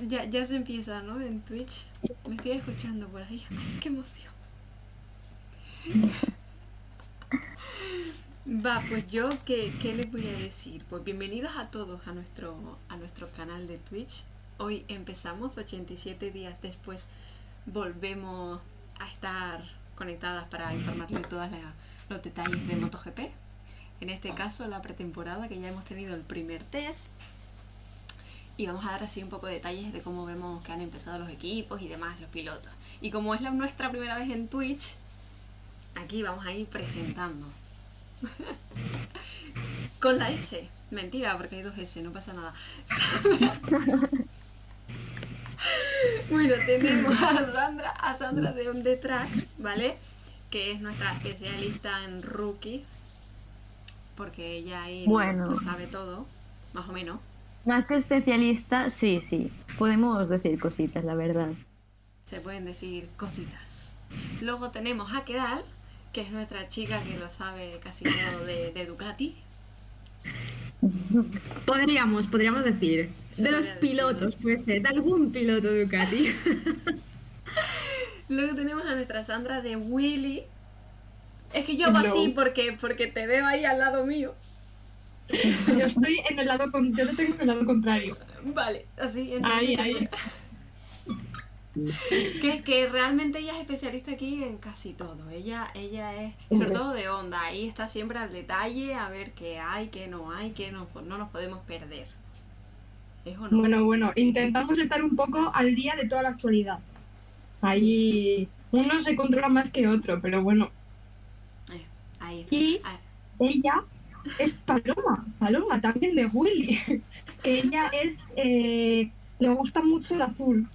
Ya, ya se empieza, ¿no? En Twitch. Me estoy escuchando por ahí. ¡Qué emoción! Va, pues yo, ¿qué, ¿qué, les voy a decir? Pues bienvenidos a todos a nuestro, a nuestro canal de Twitch. Hoy empezamos, 87 días después volvemos a estar conectadas para informarles de todos los detalles de MotoGP. En este caso, la pretemporada, que ya hemos tenido el primer test y vamos a dar así un poco de detalles de cómo vemos que han empezado los equipos y demás, los pilotos. Y como es la, nuestra primera vez en Twitch, aquí vamos a ir presentando. Con la S. Mentira, porque hay dos S, no pasa nada. bueno, tenemos a Sandra, a Sandra de On The Track, ¿vale? Que es nuestra especialista en rookie. Porque ella ahí bueno. lo sabe todo, más o menos. Más que especialista, sí, sí. Podemos decir cositas, la verdad. Se pueden decir cositas. Luego tenemos a Kedal, que es nuestra chica que lo sabe casi todo de, de Ducati. Podríamos, podríamos decir. Se de los decir. pilotos, puede ser. De algún piloto Ducati. Luego tenemos a nuestra Sandra de Willy. Es que yo hago así porque, porque te veo ahí al lado mío. Yo estoy en el lado con... yo te tengo en el lado contrario. Vale, así. Ahí, entonces- ahí. Que, que realmente ella es especialista aquí en casi todo. Ella, ella es, y sobre todo de onda, ahí está siempre al detalle a ver qué hay, qué no hay, qué no, no nos podemos perder. ¿Es o no? Bueno, bueno, intentamos estar un poco al día de toda la actualidad. Ahí uno se controla más que otro, pero bueno. Eh, ahí está. Y- Ah, Ella es Paloma, Paloma también de Willy, que ella es, eh, le gusta mucho el azul.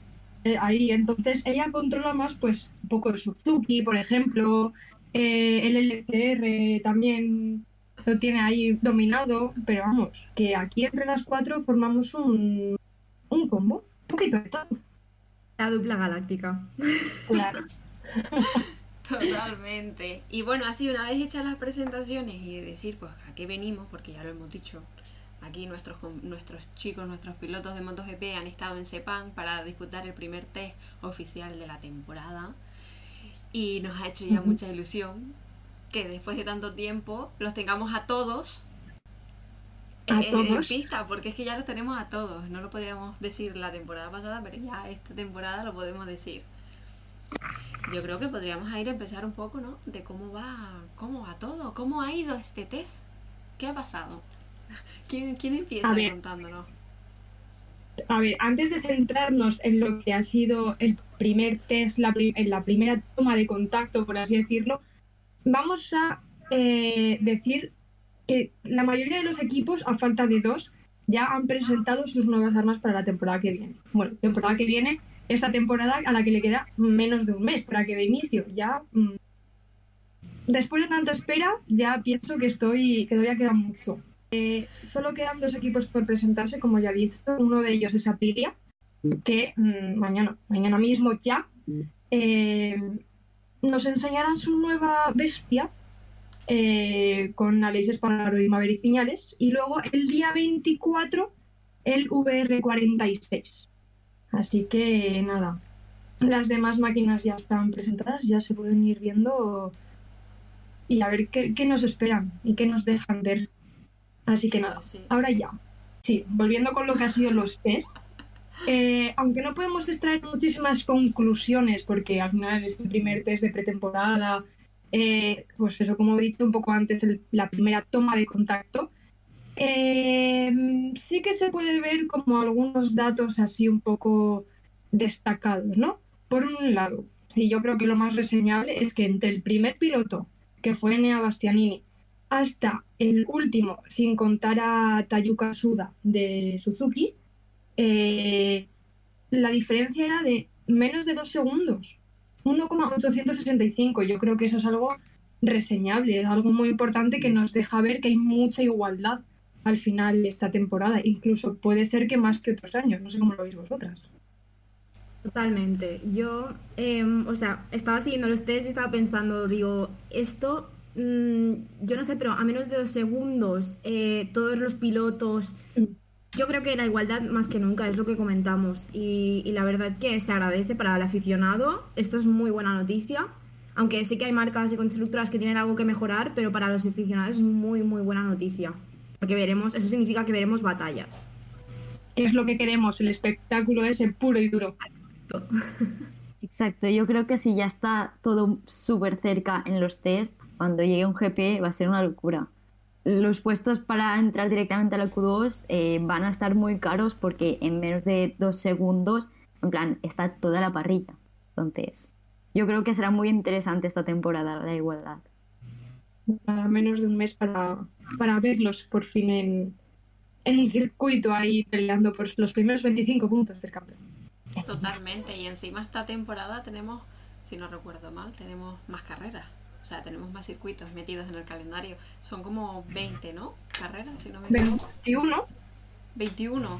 eh, ahí, entonces ella controla más, pues, un poco de Suzuki, por ejemplo, eh, el LCR también lo tiene ahí dominado, pero vamos, que aquí entre las cuatro formamos un, un combo, un poquito de todo. La dupla galáctica. Claro. Totalmente. Y bueno, así una vez hechas las presentaciones y decir pues a qué venimos, porque ya lo hemos dicho, aquí nuestros, nuestros chicos, nuestros pilotos de MotoGP han estado en Sepang para disputar el primer test oficial de la temporada y nos ha hecho ya mucha ilusión que después de tanto tiempo los tengamos a todos ¿A en- en- en todos? pista, porque es que ya los tenemos a todos. No lo podíamos decir la temporada pasada, pero ya esta temporada lo podemos decir. Yo creo que podríamos ir a empezar un poco, ¿no? De cómo va, cómo va todo, cómo ha ido este test, qué ha pasado. ¿Quién, quién empieza ver. contándonos? A ver, antes de centrarnos en lo que ha sido el primer test, la, en la primera toma de contacto, por así decirlo, vamos a eh, decir que la mayoría de los equipos, a falta de dos, ya han presentado sus nuevas armas para la temporada que viene. Bueno, temporada que viene, esta temporada a la que le queda menos de un mes para que de inicio. Ya, mm, después de tanta espera, ya pienso que estoy, que todavía queda mucho. Eh, solo quedan dos equipos por presentarse, como ya he dicho. Uno de ellos es Aprilia, que mm, mañana, mañana mismo ya, eh, nos enseñarán su nueva bestia eh, con Aleix Espargaro y Maverick Piñales. Y luego el día 24, el VR46. Así que nada, las demás máquinas ya están presentadas, ya se pueden ir viendo y a ver qué, qué nos esperan y qué nos dejan ver. Así que nada, Sí. ahora ya. Sí, volviendo con lo que han sido los test. eh, aunque no podemos extraer muchísimas conclusiones, porque al final es el primer test de pretemporada, eh, pues eso, como he dicho un poco antes, el- la primera toma de contacto, eh, sí que se puede ver como algunos datos así un poco destacados, ¿no? Por un lado, y yo creo que lo más reseñable es que entre el primer piloto, que fue Enea Bastianini, hasta el último, sin contar a Tayuka Suda de Suzuki, eh, la diferencia era de menos de dos segundos. 1,865. Yo creo que eso es algo reseñable, es algo muy importante que nos deja ver que hay mucha igualdad al final de esta temporada. Incluso puede ser que más que otros años. No sé cómo lo veis vosotras. Totalmente. Yo, em, o sea, estaba siguiendo los test y estaba pensando, digo, esto, mm, yo no sé, pero a menos de dos segundos, eh, todos los pilotos yo creo que la igualdad más que nunca es lo que comentamos y, y la verdad que se agradece para el aficionado. Esto es muy buena noticia. Aunque sí que hay marcas y constructoras que tienen algo que mejorar, pero para los aficionados es muy, muy buena noticia. Porque veremos, eso significa que veremos batallas. ¿Qué es lo que queremos? El espectáculo ese puro y duro. Exacto, yo creo que si ya está todo súper cerca en los test, cuando llegue un GP va a ser una locura. Los puestos para entrar directamente a la Q2 eh, van a estar muy caros porque en menos de dos segundos, en plan, está toda la parrilla. Entonces, yo creo que será muy interesante esta temporada, la igualdad. Menos de un mes para, para verlos por fin en, en el circuito ahí peleando por los primeros 25 puntos del campeón. Totalmente, y encima esta temporada tenemos, si no recuerdo mal, tenemos más carreras. O sea, tenemos más circuitos metidos en el calendario. Son como 20, ¿no? Carreras, si no me equivoco. 21. 21.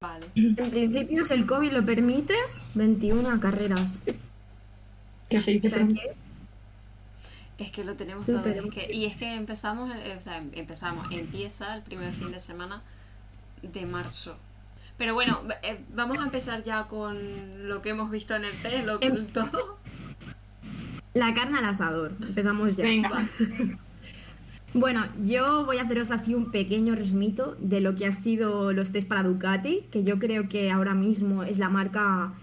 Vale. En principio, si el COVID lo permite, 21 carreras. Que se dice O sea pronto. que Es que lo tenemos todo. pero- es que- y es que empezamos, eh, o sea, em- empezamos, empieza el primer fin de semana de marzo. Pero bueno, eh, vamos a empezar ya con lo que hemos visto en el test, lo, Em- todo. la carne al asador. Empezamos ya. Venga. Bueno, yo voy a haceros así un pequeño resumito de lo que ha sido los test para Ducati, que yo creo que ahora mismo es la marca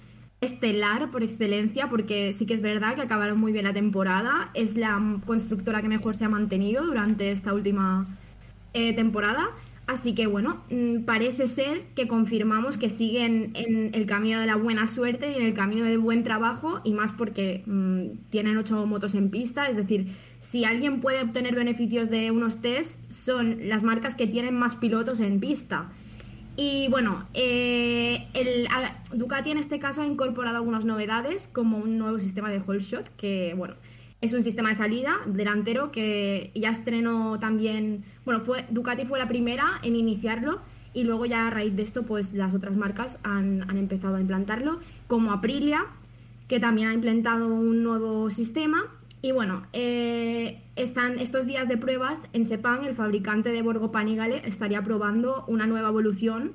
estelar por excelencia, porque sí que es verdad que acabaron muy bien la temporada, es la constructora que mejor se ha mantenido durante esta última eh, temporada. Así que bueno, mm, parece ser que confirmamos que siguen en el camino de la buena suerte y en el camino del buen trabajo, y más porque mm, tienen ocho motos en pista. Es decir, si alguien puede obtener beneficios de unos test, son las marcas que tienen más pilotos en pista. Y bueno, eh, el, Ducati en este caso ha incorporado algunas novedades, como un nuevo sistema de whole shot, que bueno, es un sistema de salida delantero que ya estrenó también, bueno, fue Ducati fue la primera en iniciarlo y luego ya a raíz de esto pues las otras marcas han, han empezado a implantarlo, como Aprilia, que también ha implantado un nuevo sistema. Y bueno, eh, están estos días de pruebas en Sepang, el fabricante de Borgo Panigale estaría probando una nueva evolución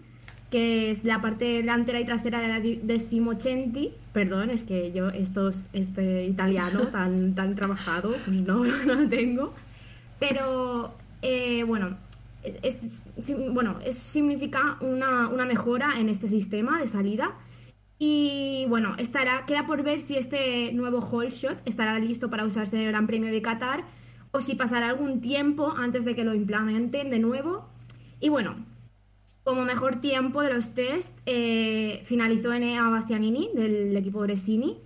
que es la parte delantera y trasera de la decimochenti. Perdón, es que yo estos, este italiano tan, tan trabajado, pues no, no lo tengo. Pero eh, bueno, es, bueno, es- significa una, una mejora en este sistema de salida. Y bueno, estará, queda por ver si este nuevo whole shot estará listo para usarse en el Gran Premio de Qatar o si pasará algún tiempo antes de que lo implementen de nuevo. Y bueno, como mejor tiempo de los test eh, finalizó Enea Bastianini del equipo Bresini,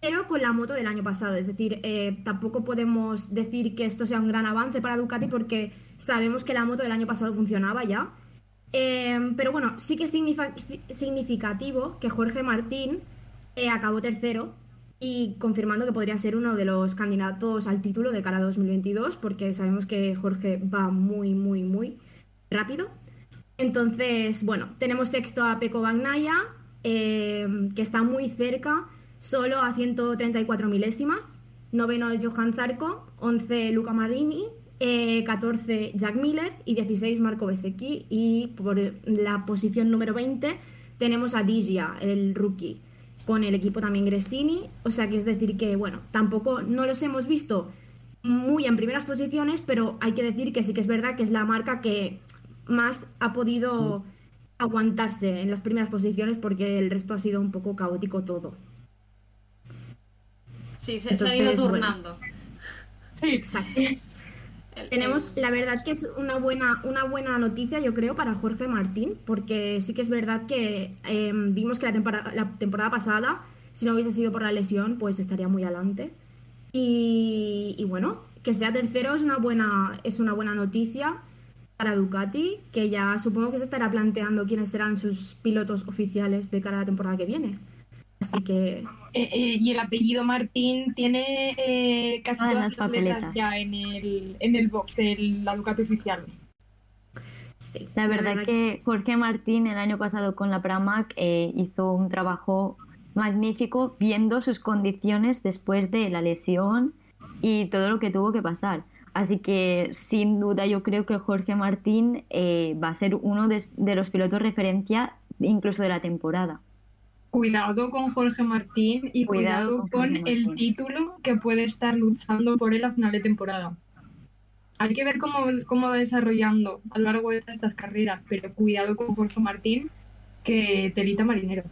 pero con la moto del año pasado. Es decir, eh, tampoco podemos decir que esto sea un gran avance para Ducati porque sabemos que la moto del año pasado funcionaba ya. Eh, pero bueno, sí que es significativo que Jorge Martín eh, acabó tercero y confirmando que podría ser uno de los candidatos al título de cara a 2022 porque sabemos que Jorge va muy, muy, muy rápido. Entonces, bueno, tenemos sexto a Peco Bagnaya, eh, que está muy cerca, solo a 134 milésimas. Noveno Johan Zarco, 11 Luca Marini, eh, 14 Jack Miller y 16 Marco Bezzecchi. Y por la posición número 20 tenemos a Digia, el rookie, con el equipo también Gresini. O sea que es decir que, bueno, tampoco no los hemos visto muy en primeras posiciones, pero hay que decir que sí que es verdad que es la marca que más ha podido aguantarse en las primeras posiciones porque el resto ha sido un poco caótico todo. Sí, se, se han ido bueno. turnando. Sí, Exacto. El- Tenemos, el- la verdad que es una buena, una buena noticia, yo creo, para Jorge Martín, porque sí que es verdad que eh, vimos que la temporada, la temporada pasada, si no hubiese sido por la lesión, pues estaría muy adelante. Y, y bueno, que sea tercero es una buena, es una buena noticia para Ducati, que ya supongo que se estará planteando quiénes serán sus pilotos oficiales de cara a la temporada que viene. Así que Eh, eh, y el apellido Martín tiene eh, casi Ah, en todas las papeletas. ya en el, en el box de la Ducati oficial. sí. La verdad que Jorge Martín el año pasado con la Pramac eh, hizo un trabajo magnífico viendo sus condiciones después de la lesión y todo lo que tuvo que pasar. Así que sin duda yo creo que Jorge Martín eh, va a ser uno de, de los pilotos referencia incluso de la temporada. Cuidado con Jorge Martín y cuidado, Cuidado con el título que puede estar luchando por él a final de temporada. Hay que ver cómo, cómo va desarrollando a lo largo de estas carreras, pero cuidado con Jorge Martín, que telita marinero.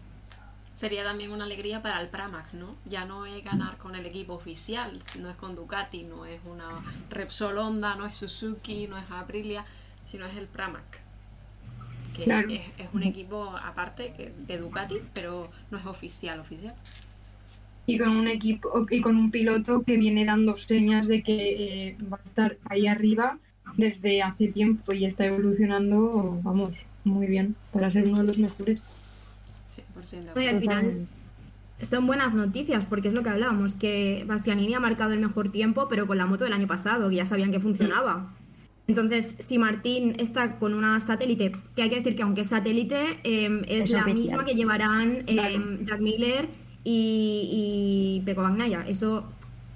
Sería también una alegría para el Pramac, ¿no? Ya no es ganar con el equipo oficial, no es con Ducati, no es una Repsol Honda, no es Suzuki, no es Aprilia, sino es el Pramac. Que Claro. es, es un equipo aparte que- de Ducati, pero no es oficial, oficial. Y con un equipo y con un piloto que viene dando señas de que eh, va a estar ahí arriba desde hace tiempo y está evolucionando, vamos, muy bien para ser uno de los mejores. 100% de No, y al final son buenas noticias porque es lo que hablábamos, que Bastianini ha marcado el mejor tiempo, pero con la moto del año pasado, que ya sabían que funcionaba. Entonces, si Martín está con una satélite, que hay que decir que aunque es satélite, eh, es, Es la oficial. misma que llevarán eh, Claro. Jack Miller y, y Bagnaia. Eso,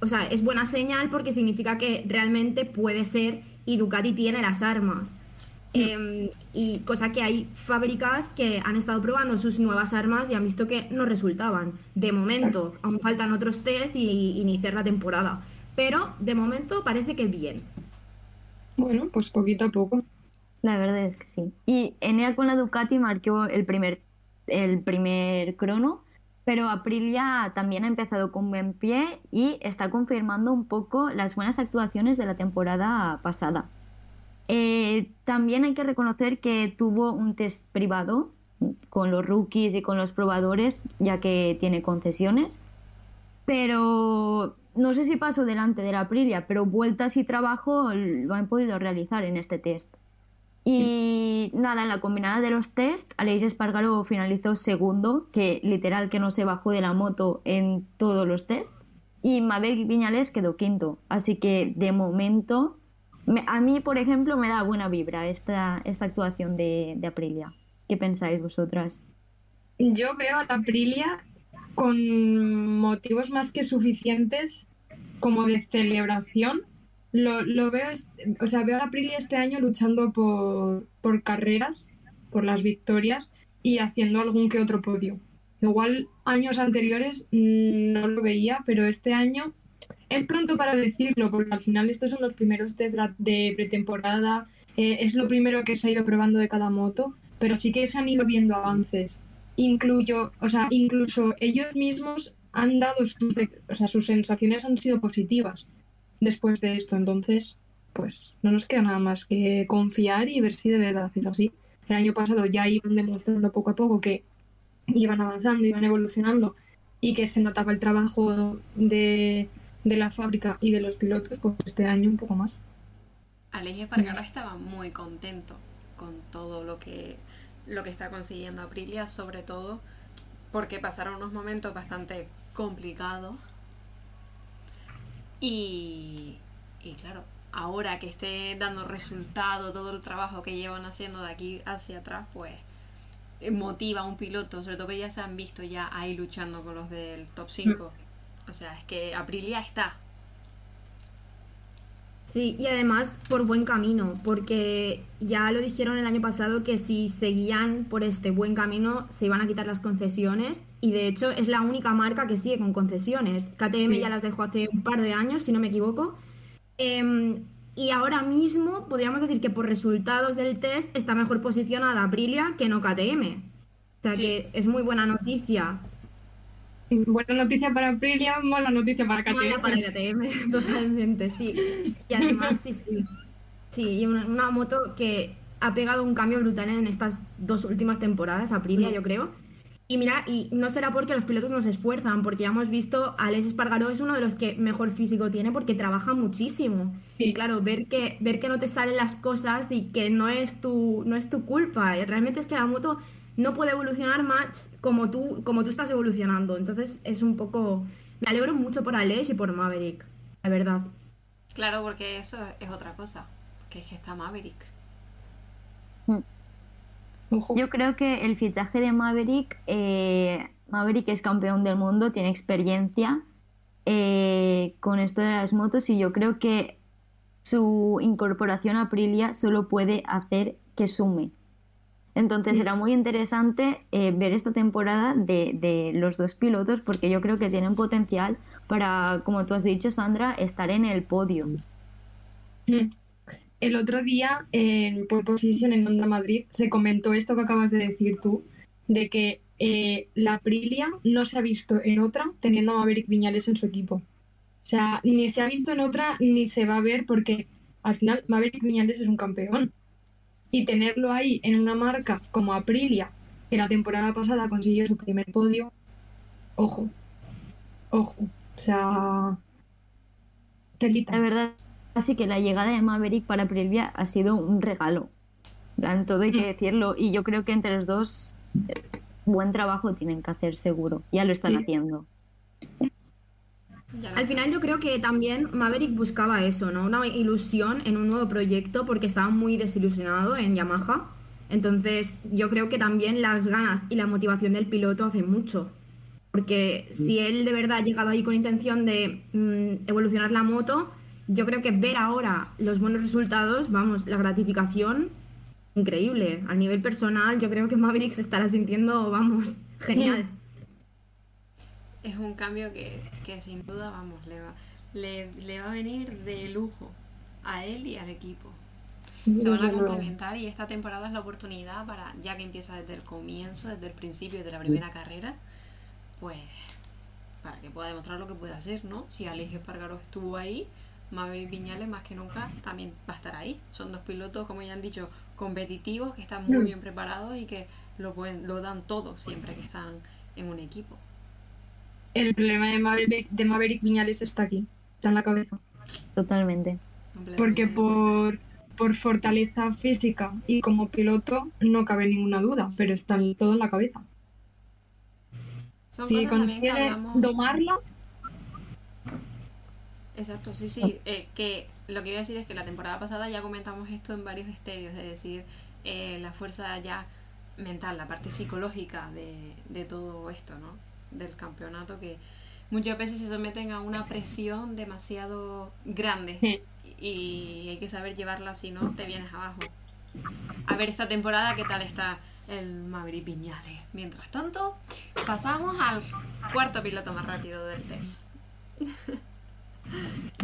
o sea, es buena señal porque significa que realmente puede ser y Ducati tiene las armas. Eh, y cosa que hay fábricas que han estado probando sus nuevas armas y han visto que no resultaban. De momento, aún faltan otros test y, y iniciar la temporada. Pero de momento parece que bien. Bueno, pues poquito a poco. La verdad es que sí. Y Enea con la Ducati marcó el primer, el primer crono, pero Aprilia también ha empezado con buen pie y está confirmando un poco las buenas actuaciones de la temporada pasada. Eh, también hay que reconocer que tuvo un test privado con los rookies y con los probadores, ya que tiene concesiones. Pero no sé si pasó delante de la Aprilia, pero vueltas y trabajo lo han podido realizar en este test. Y nada, en la combinada de los test, Aleix Espargaro finalizó segundo, que literal que no se bajó de la moto en todos los test. Y Mabel Viñales quedó quinto. Así que de momento, me- a mí, por ejemplo, me da buena vibra esta, esta actuación de, de Aprilia. ¿Qué pensáis vosotras? Yo veo a la Aprilia con motivos más que suficientes como de celebración. Lo, lo veo, o sea, veo a Aprilia este año luchando por, por carreras, por las victorias y haciendo algún que otro podio. Igual años anteriores mm, no lo veía, pero este año es pronto para decirlo, porque al final estos son los primeros test de pretemporada, eh, es lo primero que se ha ido probando de cada moto, pero sí que se han ido viendo avances. Incluyo, o sea, incluso ellos mismos han dado sus, o sea, sus sensaciones han sido positivas después de esto, entonces, pues no nos queda nada más que confiar y ver si de verdad es así. El año pasado ya iban demostrando poco a poco que iban avanzando, iban evolucionando y que se notaba el trabajo de, de la fábrica y de los pilotos, pues este año un poco más. Alex Espargaro estaba muy contento con todo lo que, lo que está consiguiendo Aprilia, sobre todo porque pasaron unos momentos bastante complicados. Y, y claro, ahora que esté dando resultado todo el trabajo que llevan haciendo de aquí hacia atrás, pues eh, motiva a un piloto, sobre todo que ya se han visto ya ahí luchando con los del top 5. O sea, es que Aprilia está. Sí, y además por buen camino, porque ya lo dijeron el año pasado que si seguían por este buen camino se iban a quitar las concesiones y de hecho es la única marca que sigue con concesiones. KTM Sí. ya las dejó hace un par de años, si no me equivoco. Em, y ahora mismo podríamos decir que por resultados del test está mejor posicionada Aprilia que no KTM. O sea Sí. que es muy buena noticia. Buena noticia para Aprilia, mala noticia para KTM. Mala para KTM, totalmente, sí. Y además, sí, sí. Sí, y una, una moto que ha pegado un cambio brutal en estas dos últimas temporadas, Aprilia, yo creo. Y mira, y no será porque los pilotos no se esfuerzan, porque ya hemos visto, Alex Espargaró es uno de los que mejor físico tiene porque trabaja muchísimo. Sí. Y claro, ver que, ver que no te salen las cosas y que no es tu, no es tu culpa. Y realmente es que la moto no puede evolucionar más como tú, como tú estás evolucionando. Entonces es un poco... Me alegro mucho por Alex y por Maverick, la verdad. Claro, porque eso es otra cosa, que es que está Maverick. Ojo. Yo creo que el fichaje de Maverick, eh, Maverick es campeón del mundo, tiene experiencia eh, con esto de las motos y yo creo que su incorporación a Aprilia solo puede hacer que sume. Entonces será muy interesante eh, ver esta temporada de, de los dos pilotos porque yo creo que tienen potencial para, como tú has dicho, Sandra, estar en el podio. Mm. El otro día en Pole Position en Onda Madrid se comentó esto que acabas de decir tú, de que eh, la Aprilia no se ha visto en otra teniendo a Maverick Viñales en su equipo. O sea, ni se ha visto en otra ni se va a ver porque al final Maverick Viñales es un campeón. Y tenerlo ahí en una marca como Aprilia, que la temporada pasada consiguió su primer podio, ojo, ojo. O sea, telita. La verdad, así que la llegada de Maverick para Aprilia ha sido un regalo. En todo hay que decirlo. Y yo creo que entre los dos, eh, buen trabajo tienen que hacer seguro. Ya lo están Sí. haciendo. Ya Al final yo creo que también Maverick buscaba eso, ¿no? Una ilusión en un nuevo proyecto porque estaba muy desilusionado en Yamaha. Entonces yo creo que también las ganas y la motivación del piloto hacen mucho. Porque si él de verdad ha llegado ahí con intención de mm, evolucionar la moto, yo creo que ver ahora los buenos resultados, vamos, la gratificación, increíble. A nivel personal, yo creo que Maverick se estará sintiendo, vamos, genial. Es un cambio que, que sin duda, vamos, le va, le, le va a venir de lujo a él y al equipo. Se van a complementar y esta temporada es la oportunidad para, ya que empieza desde el comienzo, desde el principio de la primera carrera, pues para que pueda demostrar lo que puede hacer, ¿no? Si Alex Espargaro estuvo ahí, Maverick Viñales más que nunca también va a estar ahí. Son dos pilotos, como ya han dicho, competitivos, que están muy bien preparados y que lo, pueden, lo dan todo siempre que están en un equipo. El problema de Maverick, de Maverick Viñales está aquí, está en la cabeza. Totalmente. Porque por, por fortaleza física y como piloto no cabe ninguna duda, pero está todo en la cabeza. Son Si consigue domarla, Exacto, sí, sí. eh, que lo que iba a decir es que la temporada pasada ya comentamos esto en varios estéreos, es decir, eh, la fuerza ya mental, la parte psicológica de, de todo esto, ¿no? Del campeonato que muchas veces se someten a una presión demasiado grande Sí. y hay que saber llevarla, si no te vienes abajo. A ver esta temporada qué tal está el Maverick Viñales. Mientras tanto, pasamos al cuarto piloto más rápido del test.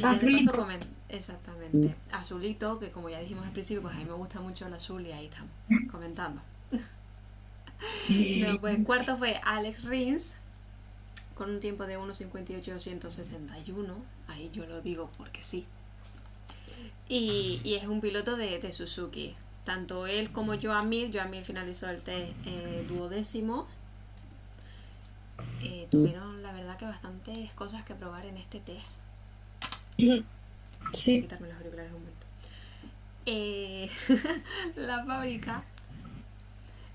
Azulito. paso Exactamente. Azulito, que como ya dijimos al principio, pues a mí me gusta mucho el azul y ahí estamos comentando. Después, cuarto fue Alex Rins con un tiempo de 1.58.261. Ahí yo lo digo porque sí. Y, y es un piloto de, de Suzuki. Tanto él como Joamir. Joamir finalizó el test eh, duodécimo. Eh, tuvieron la verdad que bastantes cosas que probar en este test. sí. quitarme los auriculares un momento. Eh, la fábrica.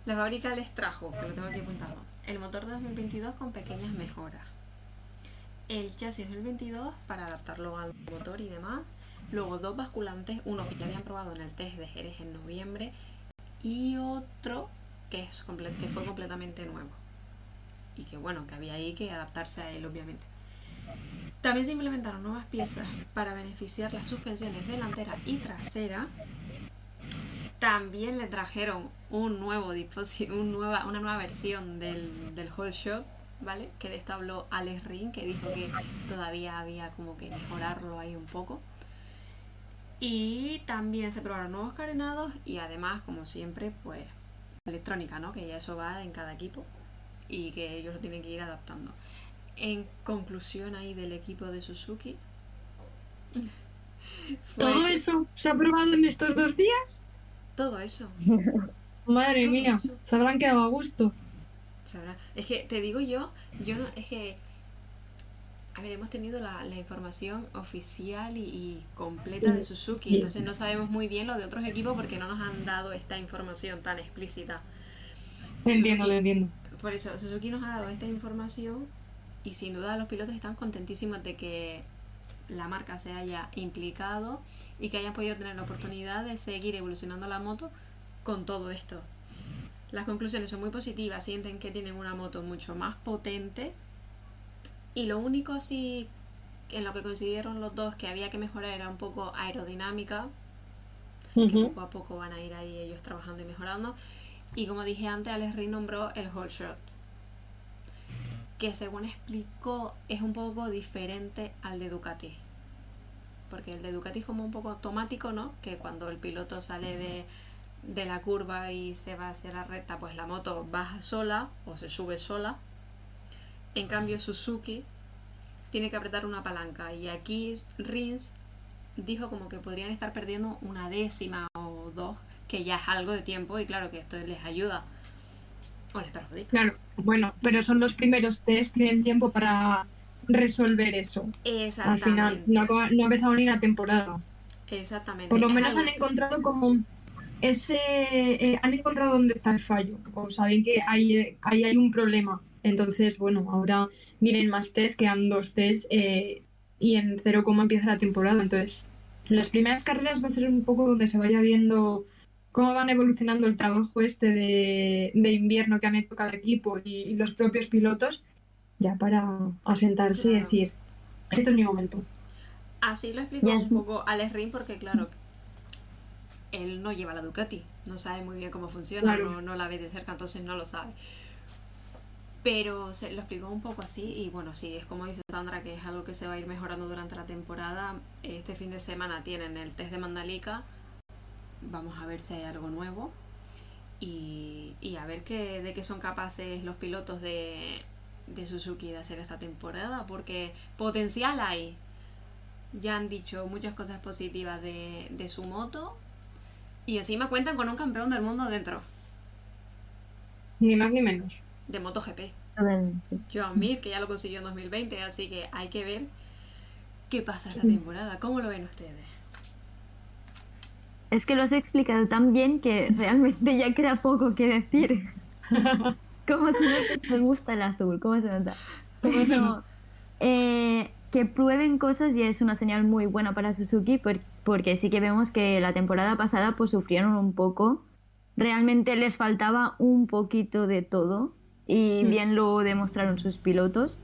La fábrica les trajo, que lo tengo aquí apuntado, el motor de 2022 con pequeñas mejoras. El chasis 2022 para adaptarlo al motor y demás. Luego dos basculantes, uno que ya habían probado en el test de Jerez en noviembre y otro que, es que fue completamente nuevo. Y que bueno, que había ahí que adaptarse a él obviamente. También se implementaron nuevas piezas para beneficiar las suspensiones delantera y trasera. También le trajeron un nuevo un nueva, una nueva versión del, del Whole Shot, ¿vale? Que de esta habló Alex Ring, que dijo que todavía había como que mejorarlo ahí un poco. Y también se probaron nuevos carenados y además, como siempre, pues electrónica, ¿no? Que ya eso va en cada equipo y que ellos lo tienen que ir adaptando. En conclusión ahí del equipo de Suzuki. ¿Todo eso se ha probado en estos dos días? Todo eso. Madre Todo mía, eso. se habrán quedado a gusto. Sabrá. Es que te digo yo, yo no, es que. A ver, hemos tenido la, la información oficial y, y completa de Suzuki, Sí. entonces no sabemos muy bien lo de otros equipos porque no nos han dado esta información tan explícita. Entiendo, lo entiendo. Por eso, Suzuki nos ha dado esta información y sin duda los pilotos están contentísimos de que la marca se haya implicado y que hayan podido tener la oportunidad de seguir evolucionando la moto con todo esto. Las conclusiones son muy positivas, sienten que tienen una moto mucho más potente y lo único así en lo que coincidieron los dos que había que mejorar era un poco aerodinámica. Ujú. Poco a poco van a ir ahí ellos trabajando y mejorando. Y como dije antes, Alex Ring nombró el whole shot. Que según explicó es un poco diferente al de Ducati. Porque el de Ducati es como un poco automático, ¿no? Que cuando el piloto sale de, de la curva y se va hacia la recta, pues la moto baja sola o se sube sola. En cambio, Suzuki tiene que apretar una palanca. Y aquí Rins dijo como que podrían estar perdiendo una décima o dos, que ya es algo de tiempo y claro que esto les ayuda. O les perjudica. Claro, bueno, pero son los primeros test, tienen tiempo para resolver eso. Al Exactamente. final, no, ha empezado ni la temporada. Exactamente. Por lo menos han encontrado como ese. eh, han encontrado dónde está el fallo. O saben que ahí, ahí hay un problema. Entonces, bueno, ahora vienen más test, quedan dos test eh, y en cero coma empieza la temporada. Entonces, las primeras carreras va a ser un poco donde se vaya viendo cómo van evolucionando el trabajo este de, de invierno que han hecho cada equipo y, y los propios pilotos, ya para asentarse y decir, este es mi momento. Así lo explicó Ya un poco Alex Ring porque claro, él no lleva la Ducati, no sabe muy bien cómo funciona, Claro. no, no la ve de cerca, entonces no lo sabe. Pero se lo explicó un poco así y bueno, sí, es como dice Sandra, que es algo que se va a ir mejorando durante la temporada. Este fin de semana tienen el test de Mandalika, vamos a ver si hay algo nuevo y, y a ver qué, de qué son capaces los pilotos de, de Suzuki de hacer esta temporada, porque potencial hay. Ya han dicho muchas cosas positivas de, de su moto y encima cuentan con un campeón del mundo dentro, Ni más ni menos. de MotoGP. Joan Mir, que ya lo consiguió en 2020, así que hay que ver qué pasa esta temporada. ¿Cómo lo ven ustedes? Es que lo has explicado tan bien que realmente ya queda poco que decir. ¿Cómo se nota que me gusta el azul? ¿Cómo se nota? Pero, eh, que prueben cosas ya es una señal muy buena para Suzuki por- porque sí que vemos que la temporada pasada pues sufrieron un poco. Realmente les faltaba un poquito de todo y bien lo demostraron sus pilotos.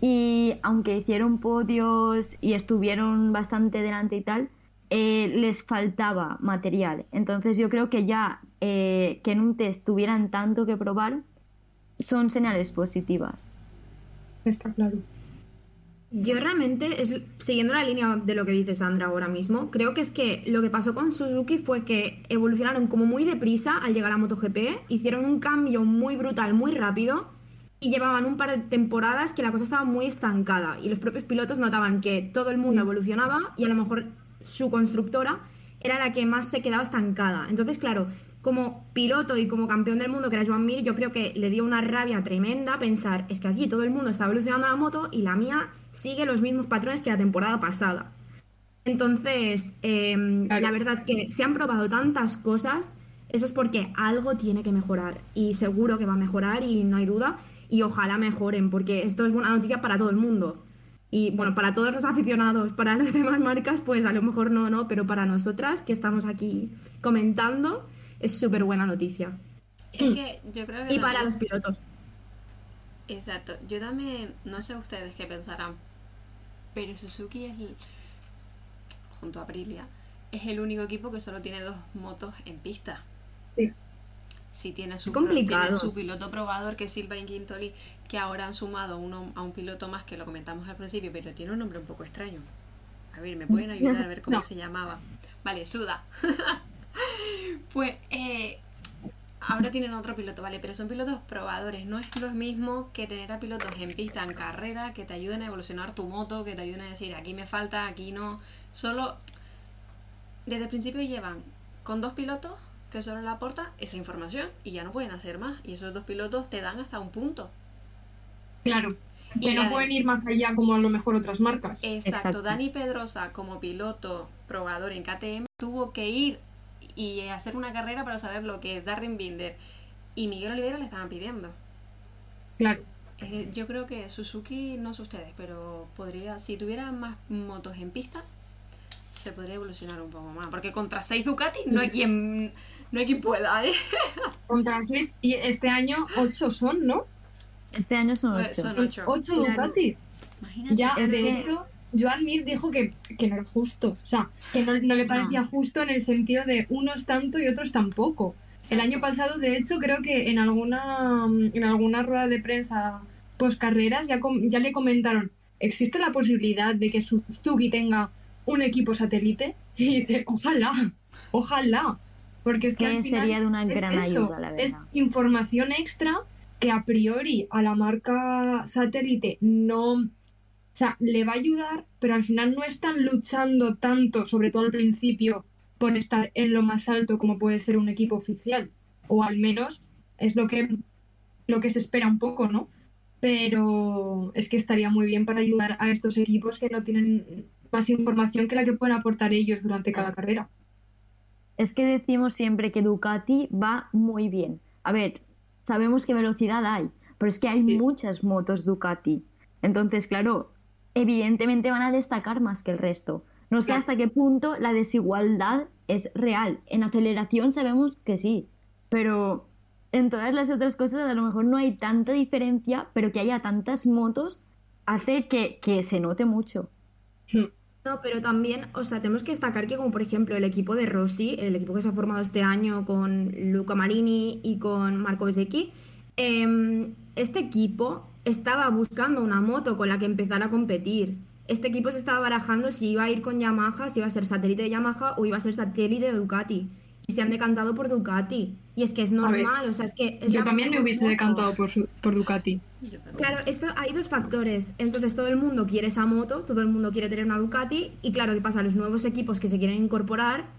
Y aunque hicieron podios y estuvieron bastante delante y tal, eh, les faltaba material. Entonces yo creo que ya eh, que en un test tuvieran tanto que probar son señales positivas. Está claro. Yo realmente, es, siguiendo la línea de lo que dice Sandra ahora mismo, creo que es que lo que pasó con Suzuki fue que evolucionaron como muy deprisa al llegar a MotoGP, hicieron un cambio muy brutal, muy rápido, y llevaban un par de temporadas que la cosa estaba muy estancada, y los propios pilotos notaban que todo el mundo evolucionaba y a lo mejor su constructora era la que más se quedaba estancada. Entonces, claro, como piloto y como campeón del mundo que era Joan Mir, yo creo que le dio una rabia tremenda pensar, es que aquí todo el mundo está evolucionando la moto y la mía sigue los mismos patrones que la temporada pasada. Entonces, eh, Claro. la verdad que se han probado tantas cosas, eso es porque algo tiene que mejorar y seguro que va a mejorar y no hay duda y ojalá mejoren porque esto es buena noticia para todo el mundo. Y bueno, para todos los aficionados, para las demás marcas, pues a lo mejor no, no, pero para nosotras que estamos aquí comentando, es súper buena noticia. Es que yo creo que... Y para los pilotos. Exacto. Yo también, no sé ustedes qué pensarán, pero Suzuki es, el- junto a Aprilia, es el único equipo que solo tiene dos motos en pista. Sí. Sí tiene su, Es complicado. tiene su piloto probador que es Silva Quintoli, que ahora han sumado uno, a un piloto más que lo comentamos al principio, pero tiene un nombre un poco extraño. A ver, ¿me pueden ayudar a ver cómo No. se llamaba? Vale, Suda. pues eh, ahora tienen otro piloto, vale, pero son pilotos probadores. No es lo mismo que tener a pilotos en pista, en carrera, que te ayuden a evolucionar tu moto, que te ayuden a decir aquí me falta, aquí no. Solo desde el principio llevan con dos pilotos que solo le aporta esa información y ya no pueden hacer más. Y esos dos pilotos te dan hasta un punto. Claro. Y no pueden ir más allá como a lo mejor otras marcas. Exacto. Exacto. Dani Pedrosa, como piloto probador en KTM, tuvo que ir y hacer una carrera para saber lo que Darren Binder y Miguel Oliveira le estaban pidiendo. Claro. Eh, yo creo que Suzuki, no sé ustedes, pero podría, si tuviera más motos en pista, se podría evolucionar un poco más. Porque contra seis Ducati no hay quien, no hay quien pueda, ¿eh? Contra seis. Y este año ocho son, ¿no? Este año son ocho. son ocho. Ducati. Imagínate. Ya, Es de que- hecho, Joan Mir dijo que, que no era justo. O sea, que no, no le parecía justo en el sentido de unos tanto y otros tampoco. El año pasado, de hecho, creo que en alguna, en alguna rueda de prensa post carreras ya, com- ya le comentaron, ¿existe la posibilidad de que Suzuki tenga un equipo satélite? Y dice, ojalá, ojalá. Porque es, Es que, que al final sería de una es gran eso, ayuda, la Es verdad. información extra que a priori a la marca satélite no... O sea, le va a ayudar, pero al final no están luchando tanto, sobre todo al principio, por estar en lo más alto como puede ser un equipo oficial. O al menos es lo que, lo que se espera un poco, ¿no? Pero es que estaría muy bien para ayudar a estos equipos que no tienen más información que la que pueden aportar ellos durante cada carrera. Es que decimos siempre que Ducati va muy bien. A ver, sabemos que velocidad hay, pero es que hay Sí. muchas motos Ducati. Entonces, claro, evidentemente van a destacar más que el resto. No sé Claro. hasta qué punto la desigualdad es real. En aceleración sabemos que sí, pero en todas las otras cosas a lo mejor no hay tanta diferencia, pero que haya tantas motos hace que, que se note mucho. Pero también, o sea, tenemos que destacar que como por ejemplo el equipo de Rossi, el equipo que se ha formado este año con Luca Marini y con Marco Bezzecchi, em, este equipo estaba buscando una moto con la que empezar a competir. Este equipo se estaba barajando si iba a ir con Yamaha, si iba a ser satélite de Yamaha o iba a ser satélite de Ducati. Y se han decantado por Ducati. Y es que es ver, normal, o sea, es que... es Yo también me hubiese decantado por, su- por Ducati. Claro, esto hay dos factores. Entonces todo el mundo quiere esa moto, todo el mundo quiere tener una Ducati y claro, ¿qué pasa? Los nuevos equipos que se quieren incorporar,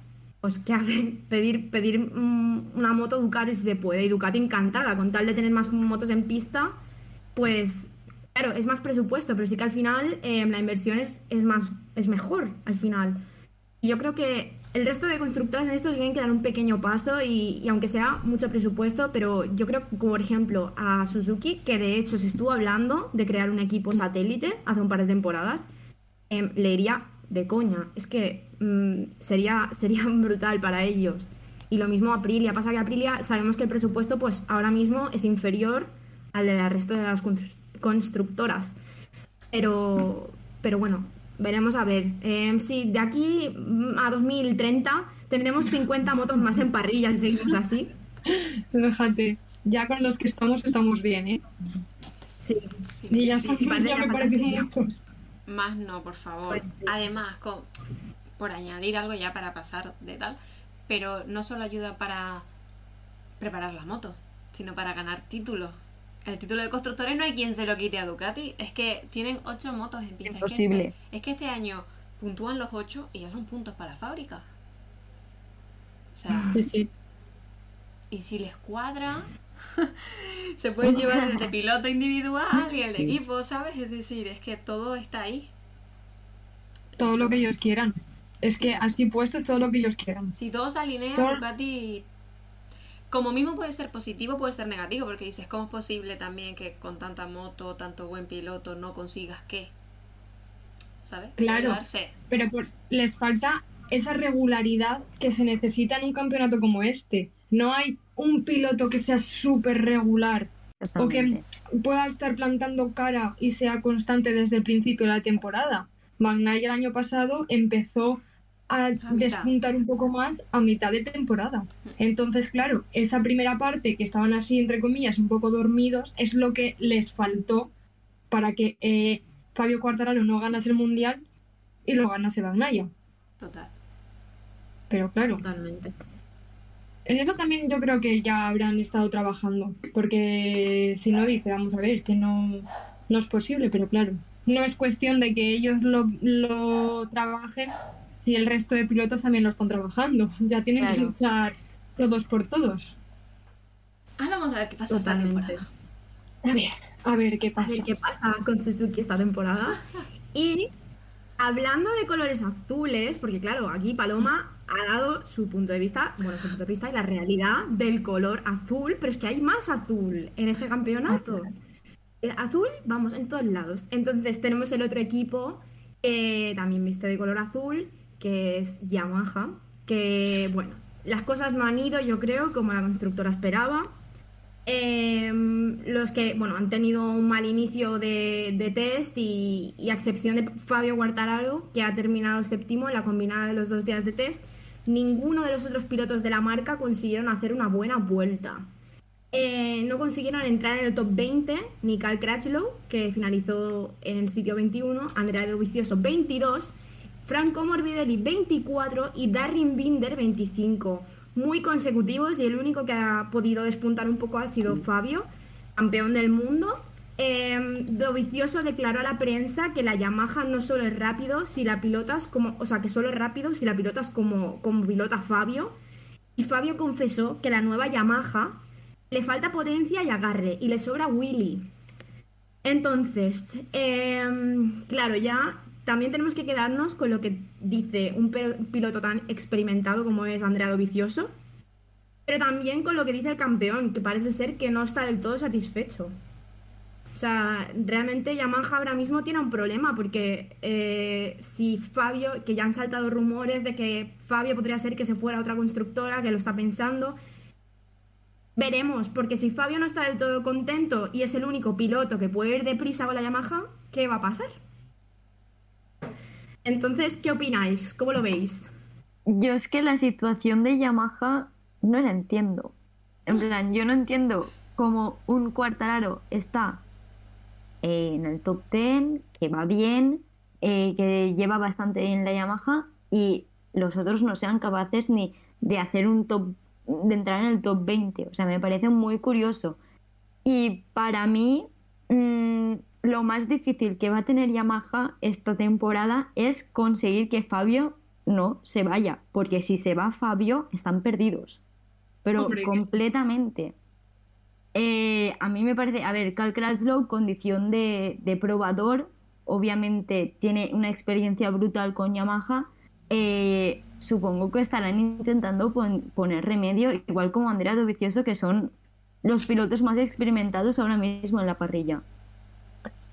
pues ¿qué hacen? Pedir, pedir mm, una moto Ducati si se puede y Ducati encantada, con tal de tener más motos en pista, pues claro, es más presupuesto, pero sí que al final eh, la inversión es, es más, es mejor al final. Y yo creo que el resto de constructoras en esto tienen que dar un pequeño paso y, y aunque sea mucho presupuesto, pero yo creo que, por ejemplo, a Suzuki, que de hecho se estuvo hablando de crear un equipo satélite hace un par de temporadas, em, le iría de coña. Es que mm, sería, sería brutal para ellos. Y lo mismo Aprilia. Pasa que Aprilia sabemos que el presupuesto pues ahora mismo es inferior al del resto de las constru- constructoras. Pero, pero bueno, veremos a ver. Eh, sí, de aquí mm, a 2030 tendremos 50 motos más en parrilla si seguimos así. Fíjate, ya con los que estamos estamos bien, ¿eh? Sí. Sí, Y ya, sí. son, ya ya me parecen fantasía. muchos. Más no, por favor. Pues sí. Además, con- por añadir algo ya para pasar de tal, pero no solo ayuda para preparar la moto, sino para ganar títulos. El título de constructores no hay quien se lo quite a Ducati. Es que tienen ocho motos en pista. Es que Imposible. este- Es que, este año puntúan los ocho y ya son puntos para la fábrica. O sea, Sí, sí. y si les cuadra, se pueden llevar el de piloto individual y el de Sí. equipo, ¿sabes? Es decir, es que todo está ahí. Todo lo que ellos quieran. Es que así puesto es todo lo que ellos quieran. Si todo se alinea, Por- Ducati, como mismo puede ser positivo, puede ser negativo, porque dices, ¿cómo es posible también que con tanta moto, tanto buen piloto, no consigas qué? ¿Sabes? Claro. Regularse. Pero por- les falta esa regularidad que se necesita en un campeonato como este. No hay un piloto que sea súper regular o que pueda estar plantando cara y sea constante desde el principio de la temporada. Magnay el año pasado empezó a mitad. despuntar un poco más a mitad de temporada. Entonces, claro, esa primera parte que estaban así, entre comillas, un poco dormidos, es lo que les faltó para que eh, Fabio Quartararo no ganase el Mundial y lo ganase Bagnaia. Total. Pero claro, Totalmente. en eso también yo creo que ya habrán estado trabajando, porque si no dice, vamos a ver, que no, no es posible, pero claro, no es cuestión de que ellos lo, lo trabajen si el resto de pilotos también lo están trabajando. Ya tienen que luchar todos por todos. Ah, vamos a ver qué pasa esta temporada. A ver, a ver qué A pasa. ver qué pasa con Suzuki esta temporada. Y hablando de colores azules, porque claro, aquí Paloma ha dado su punto de vista, bueno, su punto de vista y la realidad del color azul, pero es que hay más azul en este campeonato. El azul, vamos, en todos lados. Entonces tenemos el otro equipo que también viste de color azul, que es Yamaha, que bueno, las cosas no han ido, yo creo, como la constructora esperaba. Em, los que bueno, han tenido un mal inicio de, de test y, y, a excepción de Fabio Guartararo, que ha terminado séptimo en la combinada de los dos días de test, ninguno de los otros pilotos de la marca consiguieron hacer una buena vuelta. Eh, no consiguieron entrar en el top 20 ni Cal Crutchlow, que finalizó en el sitio 21, Andrea de Vicioso 22, Franco Morbidelli 24 y Darren Binder 25 muy consecutivos y el único que ha podido despuntar un poco ha sido Fabio, campeón del mundo. Eh, Dovicioso declaró a la prensa que la Yamaha no solo es rápido si la pilotas como, o sea, que solo es rápido si la pilotas como, como pilota Fabio. Y Fabio confesó que la nueva Yamaha le falta potencia y agarre y le sobra Willy. Entonces, em, claro, ya también tenemos que quedarnos con lo que dice un piloto tan experimentado como es Andrea Dovicioso, pero también con lo que dice el campeón, que parece ser que no está del todo satisfecho. O sea, realmente Yamaha ahora mismo tiene un problema porque eh, si Fabio, que ya han saltado rumores de que Fabio podría ser que se fuera a otra constructora, que lo está pensando, veremos, porque si Fabio no está del todo contento y es el único piloto que puede ir deprisa con la Yamaha, ¿qué va a pasar? Entonces, ¿qué opináis? ¿Cómo lo veis? Yo es que la situación de Yamaha no la entiendo. En plan, yo no entiendo cómo un cuartararo está eh, en el top 10, que va bien, eh, que lleva bastante en la Yamaha y los otros no sean capaces ni de hacer un top, de entrar en el top 20. O sea, me parece muy curioso. Y para mí, mmm, lo más difícil que va a tener Yamaha esta temporada es conseguir que Fabio no se vaya, porque si se va Fabio están perdidos, pero completamente. Eh, a mí me parece, a ver, Cal Crutchlow, condición de, probador, obviamente tiene una experiencia brutal con Yamaha. Eh, supongo que estarán intentando poner remedio, igual como Andrea Dovicioso, que son los pilotos más experimentados ahora mismo en la parrilla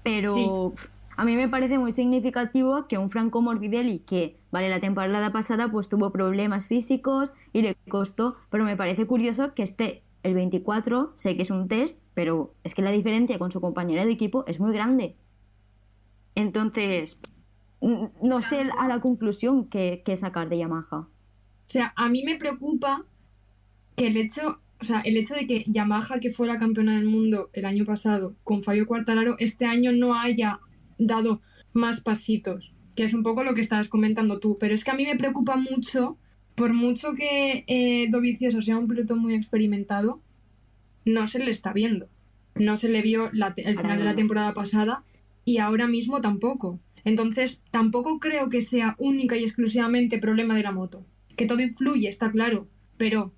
pero a mí me parece muy significativo que un Franco Morbidelli, que vale la temporada pasada, pues tuvo problemas físicos y le costó, pero me parece curioso que esté el 24, sé que es un test, pero es que la diferencia con su compañera de equipo es muy grande. Entonces, no sé a la conclusión que, que sacar de Yamaha. O sea, a mí me preocupa que el hecho o sea, el hecho de que Yamaha, que fue la campeona del mundo el año pasado con Fabio Quartararo, este año no haya dado más pasitos, que es un poco lo que estabas comentando tú. Pero es que a mí me preocupa mucho, por mucho que eh, Dovicioso sea un piloto muy experimentado, no se le está viendo. No se le vio el final de la temporada pasada y ahora mismo tampoco. Entonces, tampoco creo que sea única y exclusivamente problema de la moto. Que todo influye, está claro, pero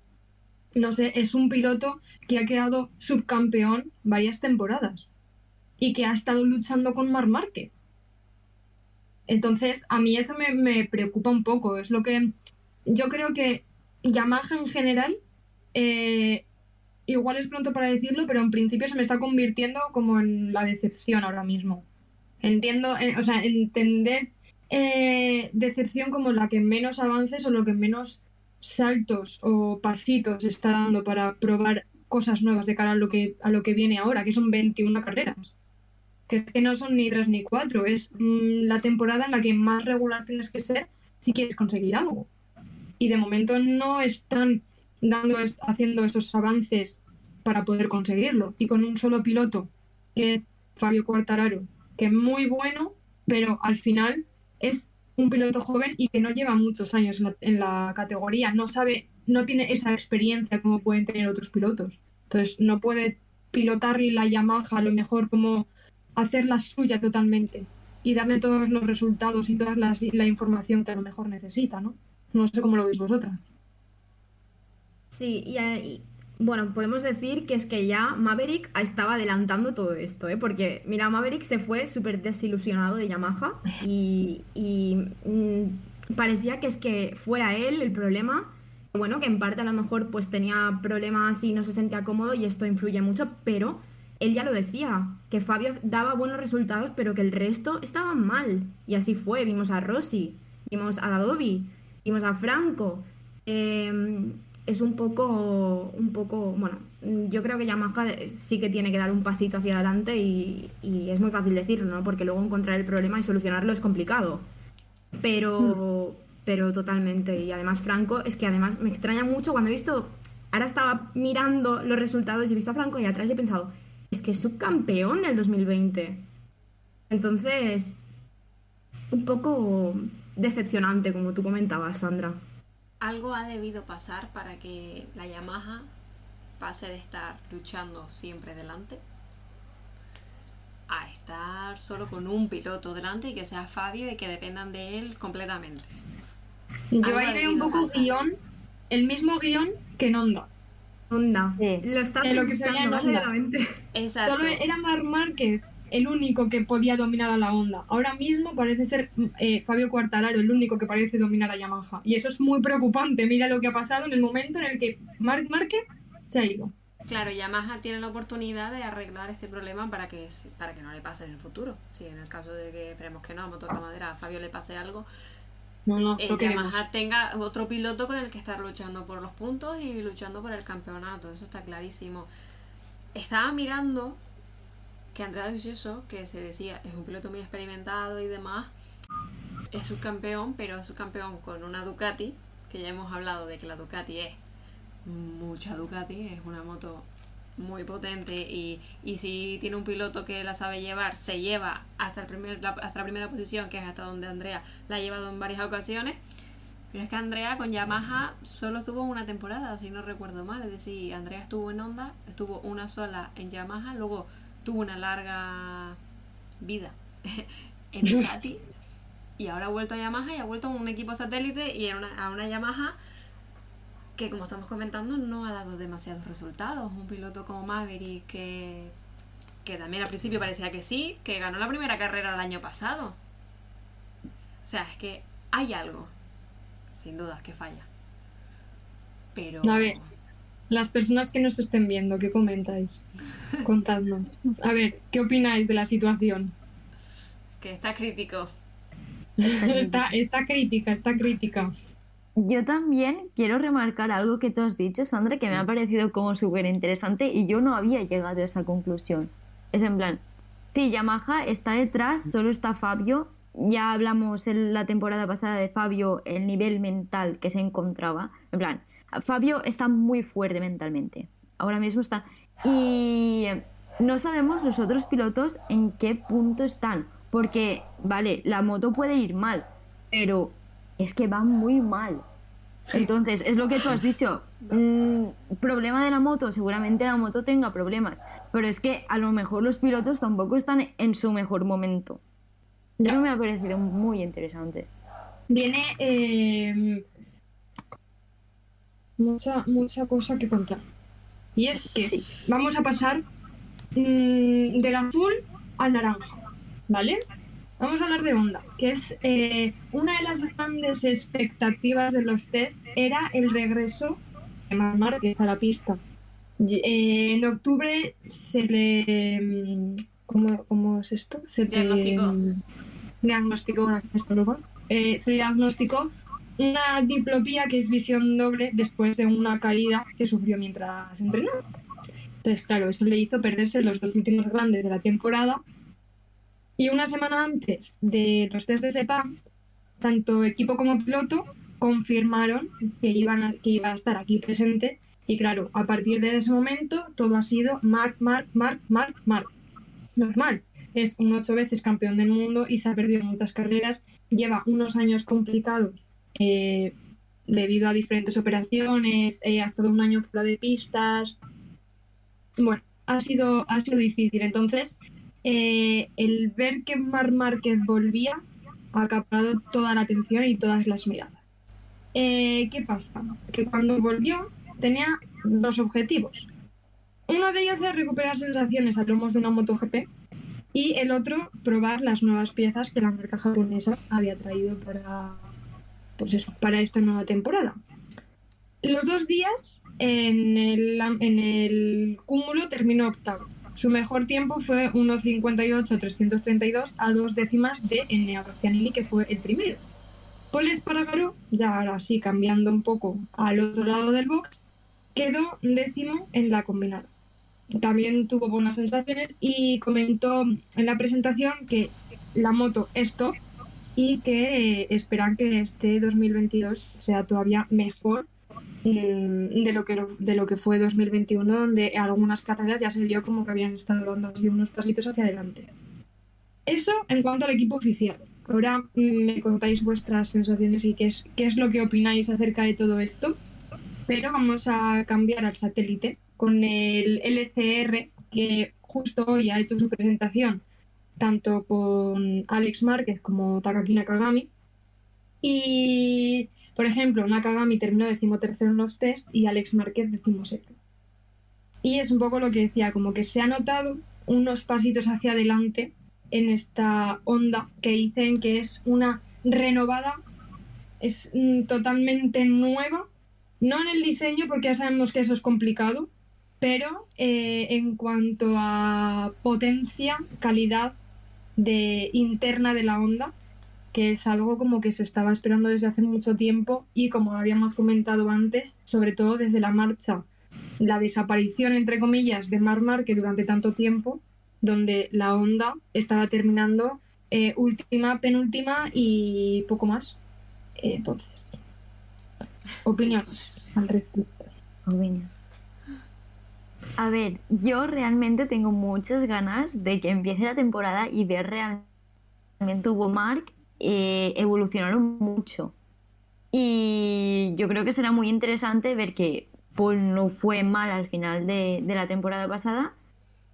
no sé, es un piloto que ha quedado subcampeón varias temporadas y que ha estado luchando con Mar Márquez. Entonces, a mí eso me, preocupa un poco. Es lo que yo creo que Yamaha en general, eh, igual es pronto para decirlo, pero en principio se me está convirtiendo como en la decepción ahora mismo. Entiendo, eh, o sea, entender eh, decepción como la que menos avances o lo que menos saltos o pasitos está dando para probar cosas nuevas de cara a lo que, a lo que viene ahora, que son 21 carreras. Que es que no son ni tres ni cuatro, es mm, la temporada en la que más regular tienes que ser si quieres conseguir algo. Y de momento no están dando, haciendo esos avances para poder conseguirlo. Y con un solo piloto, que es Fabio Quartararo, que es muy bueno, pero al final es un piloto joven y que no lleva muchos años en la, categoría, no sabe, no tiene esa experiencia como pueden tener otros pilotos. Entonces no puede pilotarle la Yamaha a lo mejor como hacerla suya totalmente y darle todos los resultados y toda la información que a lo mejor necesita, ¿no? No sé cómo lo veis vosotras. Sí, y, bueno, podemos decir que es que ya Maverick estaba adelantando todo esto, ¿eh? porque mira, Maverick se fue súper desilusionado de Yamaha y, mm, parecía que es que fuera él el problema. Bueno, que en parte a lo mejor pues tenía problemas y no se sentía cómodo y esto influye mucho, pero él ya lo decía, que Fabio daba buenos resultados, pero que el resto estaban mal. Y así fue, vimos a Rossi, vimos a Dadovi, vimos a Franco. Em, es un poco, un poco, bueno, yo creo que Yamaha sí que tiene que dar un pasito hacia adelante y, y es muy fácil decirlo, ¿no? Porque luego encontrar el problema y solucionarlo es complicado. Pero, pero totalmente. Y además Franco, es que además me extraña mucho cuando he visto, ahora estaba mirando los resultados y he visto a Franco y atrás y he pensado, es que es subcampeón del 2020. Entonces, un poco decepcionante, como tú comentabas, Sandra. Algo ha debido pasar para que la Yamaha pase de estar luchando siempre delante a estar solo con un piloto delante y que sea Fabio y que dependan de él completamente. Yo ahí veo un poco pasar. guion, el mismo guion que en Honda. Onda. Sí. Lo está De lo que se veía en Honda. Exacto. Solo era Marc Márquez el único que podía dominar a la Honda. Ahora mismo parece ser eh, Fabio Quartararo el único que parece dominar a Yamaha. Y eso es muy preocupante. Mira lo que ha pasado en el momento en el que Marc Márquez se ha ido. Claro, Yamaha tiene la oportunidad de arreglar este problema para que para que no le pase en el futuro. Si en el caso de que esperemos que no, a motor de madera a Fabio le pase algo, No, no, eh. Yamaha tenga otro piloto con el que estar luchando por los puntos y luchando por el campeonato. Eso está clarísimo. Estaba mirando que Andrea Dovizioso, que se decía es un piloto muy experimentado y demás, es subcampeón, pero es subcampeón con una Ducati, que ya hemos hablado de que la Ducati es mucha Ducati, es una moto muy potente y, y si tiene un piloto que la sabe llevar, se lleva hasta, el primer, la, hasta la primera posición, que es hasta donde Andrea la ha llevado en varias ocasiones. Pero es que Andrea con Yamaha solo estuvo una temporada, si no recuerdo mal. Es decir, Andrea estuvo en Honda, estuvo una sola en Yamaha, luego tuvo una larga vida en Ducati y ahora ha vuelto a Yamaha y ha vuelto a un equipo satélite y a una, a una Yamaha que como estamos comentando no ha dado demasiados resultados. Un piloto como Maverick que, que también al principio parecía que sí, que ganó la primera carrera el año pasado. O sea, es que hay algo, sin duda, que falla. Pero... A ver. Las personas que nos estén viendo, ¿qué comentáis? Contadnos. A ver, ¿qué opináis de la situación? Que está crítico. Está, está crítica, está crítica. Yo también quiero remarcar algo que tú has dicho, Sandra, que me ha parecido como súper interesante y yo no había llegado a esa conclusión. Es en plan, sí, Yamaha está detrás, solo está Fabio. Ya hablamos en la temporada pasada de Fabio, el nivel mental que se encontraba. En plan, Fabio está muy fuerte mentalmente. Ahora mismo está. Y no sabemos los otros pilotos en qué punto están. Porque, vale, la moto puede ir mal, pero es que va muy mal. Entonces, es lo que tú has dicho. Mm, problema de la moto, seguramente la moto tenga problemas, pero es que a lo mejor los pilotos tampoco están en su mejor momento. Eso me ha parecido muy interesante. Viene eh, mucha, mucha cosa que contar. Y es que vamos a pasar mm, del azul al naranja, ¿vale? Vamos a hablar de Honda, que es eh, una de las grandes expectativas de los test era el regreso de Marc Márquez a la pista. Eh, en octubre se le... mm, ¿Cómo, cómo es esto? Se le, Diagnosticó. mm, diagnosticó, gracias. Eh, se le diagnosticó una diplopía que es visión doble después de una caída que sufrió mientras entrenaba. Entonces, claro, eso le hizo perderse los dos últimos grandes de la temporada. Y una semana antes de los test de SEPA, tanto equipo como piloto confirmaron que iban a, que iba a estar aquí presente. Y claro, a partir de ese momento todo ha sido Marc, Marc, Marc, Marc, Marc. Normal. Es un ocho veces campeón del mundo y se ha perdido muchas carreras. Lleva unos años complicados eh, debido a diferentes operaciones, eh, ha estado un año fuera de pistas. Bueno, ha sido, ha sido difícil. Entonces, eh, el ver que Mar Márquez volvía ha acaparado toda la atención y todas las miradas. Eh, ¿Qué pasa? Que cuando volvió tenía dos objetivos. Uno de ellos era recuperar sensaciones a lomos de una MotoGP y el otro probar las nuevas piezas que la marca japonesa había traído para, pues eso, para esta nueva temporada. Los dos días en el, en el cúmulo terminó octavo. Su mejor tiempo fue 1.58.332 a dos décimas de Enea Bastianini, que fue el primero. Paul Espargaro, ya ahora sí cambiando un poco al otro lado del box, quedó décimo en la combinada. También tuvo buenas sensaciones y comentó en la presentación que la moto es y que eh, esperan que este 2022 sea todavía mejor mm, de lo que de lo que fue 2021 donde algunas carreras ya se vio como que habían estado dando unos pasitos hacia adelante. Eso en cuanto al equipo oficial. Ahora mm, me contáis vuestras sensaciones y qué es, qué es lo que opináis acerca de todo esto. Pero vamos a cambiar al satélite con el LCR que justo hoy ha hecho su presentación tanto con Alex Márquez como Takaki Nakagami. Y, por ejemplo, Nakagami terminó decimotercero en los test y Alex Márquez decimoséptimo. Y es un poco lo que decía, como que se ha notado unos pasitos hacia adelante en esta onda que dicen que es una renovada, es mm, totalmente nueva, no en el diseño porque ya sabemos que eso es complicado, pero eh, en cuanto a potencia, calidad de interna de la onda, que es algo como que se estaba esperando desde hace mucho tiempo y como habíamos comentado antes, sobre todo desde la marcha, la desaparición, entre comillas, de Mar que durante tanto tiempo, donde la onda estaba terminando eh, última, penúltima y poco más. entonces, opiniones al respecto. A ver, yo realmente tengo muchas ganas de que empiece la temporada y ver realmente Hugo Mark eh, mucho. Y yo creo que será muy interesante ver que Paul no fue mal al final de, la temporada pasada.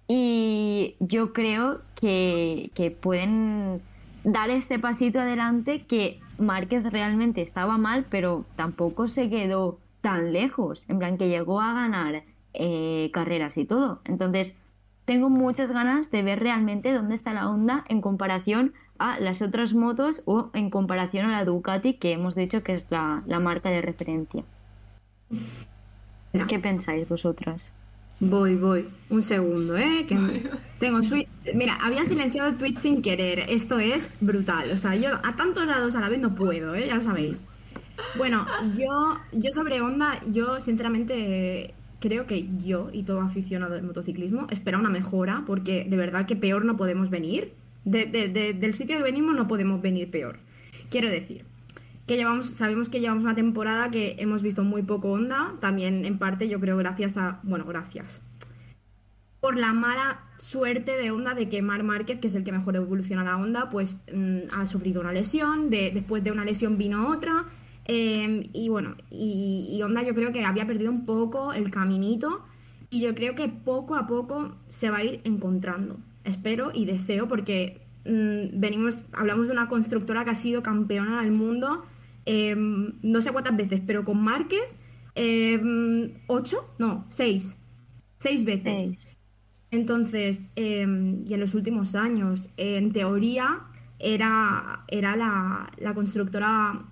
Y yo creo que, que, pueden dar este pasito adelante que Márquez realmente estaba mal, pero tampoco se quedó tan lejos. En plan, que llegó a ganar eh, carreras y todo. Entonces, tengo muchas ganas de ver realmente dónde está la Honda en comparación a las otras motos o en comparación a la Ducati, que hemos dicho que es la, marca de referencia. ¿Qué pensáis vosotras? Voy, voy. Un segundo, ¿eh? Que tengo Mira, había silenciado tweet sin querer. Esto es brutal. O sea, yo a tantos lados a la vez no puedo, ¿eh? Ya lo sabéis. Bueno, yo, yo sobre Honda, yo sinceramente creo que yo y todo aficionado del motociclismo espera una mejora porque de verdad que peor no podemos venir. del sitio que venimos no podemos venir peor. Quiero decir, que llevamos, sabemos que llevamos una temporada que hemos visto muy poco onda, también en parte yo creo gracias a, bueno, gracias, por la mala suerte de onda de que Mar Márquez, que es el que mejor evoluciona la onda, pues mm, ha sufrido una lesión, de, después de una lesión vino otra, Em, y bueno, y, Onda yo creo que había perdido un poco el caminito y yo creo que poco a poco se va a ir encontrando. Espero y deseo porque mm, venimos, hablamos de una constructora que ha sido campeona del mundo em, no sé cuántas veces, pero con Márquez, em, ¿ocho? No, seis. Seis veces. Entonces, y en los últimos años, en teoría, era, era la, la constructora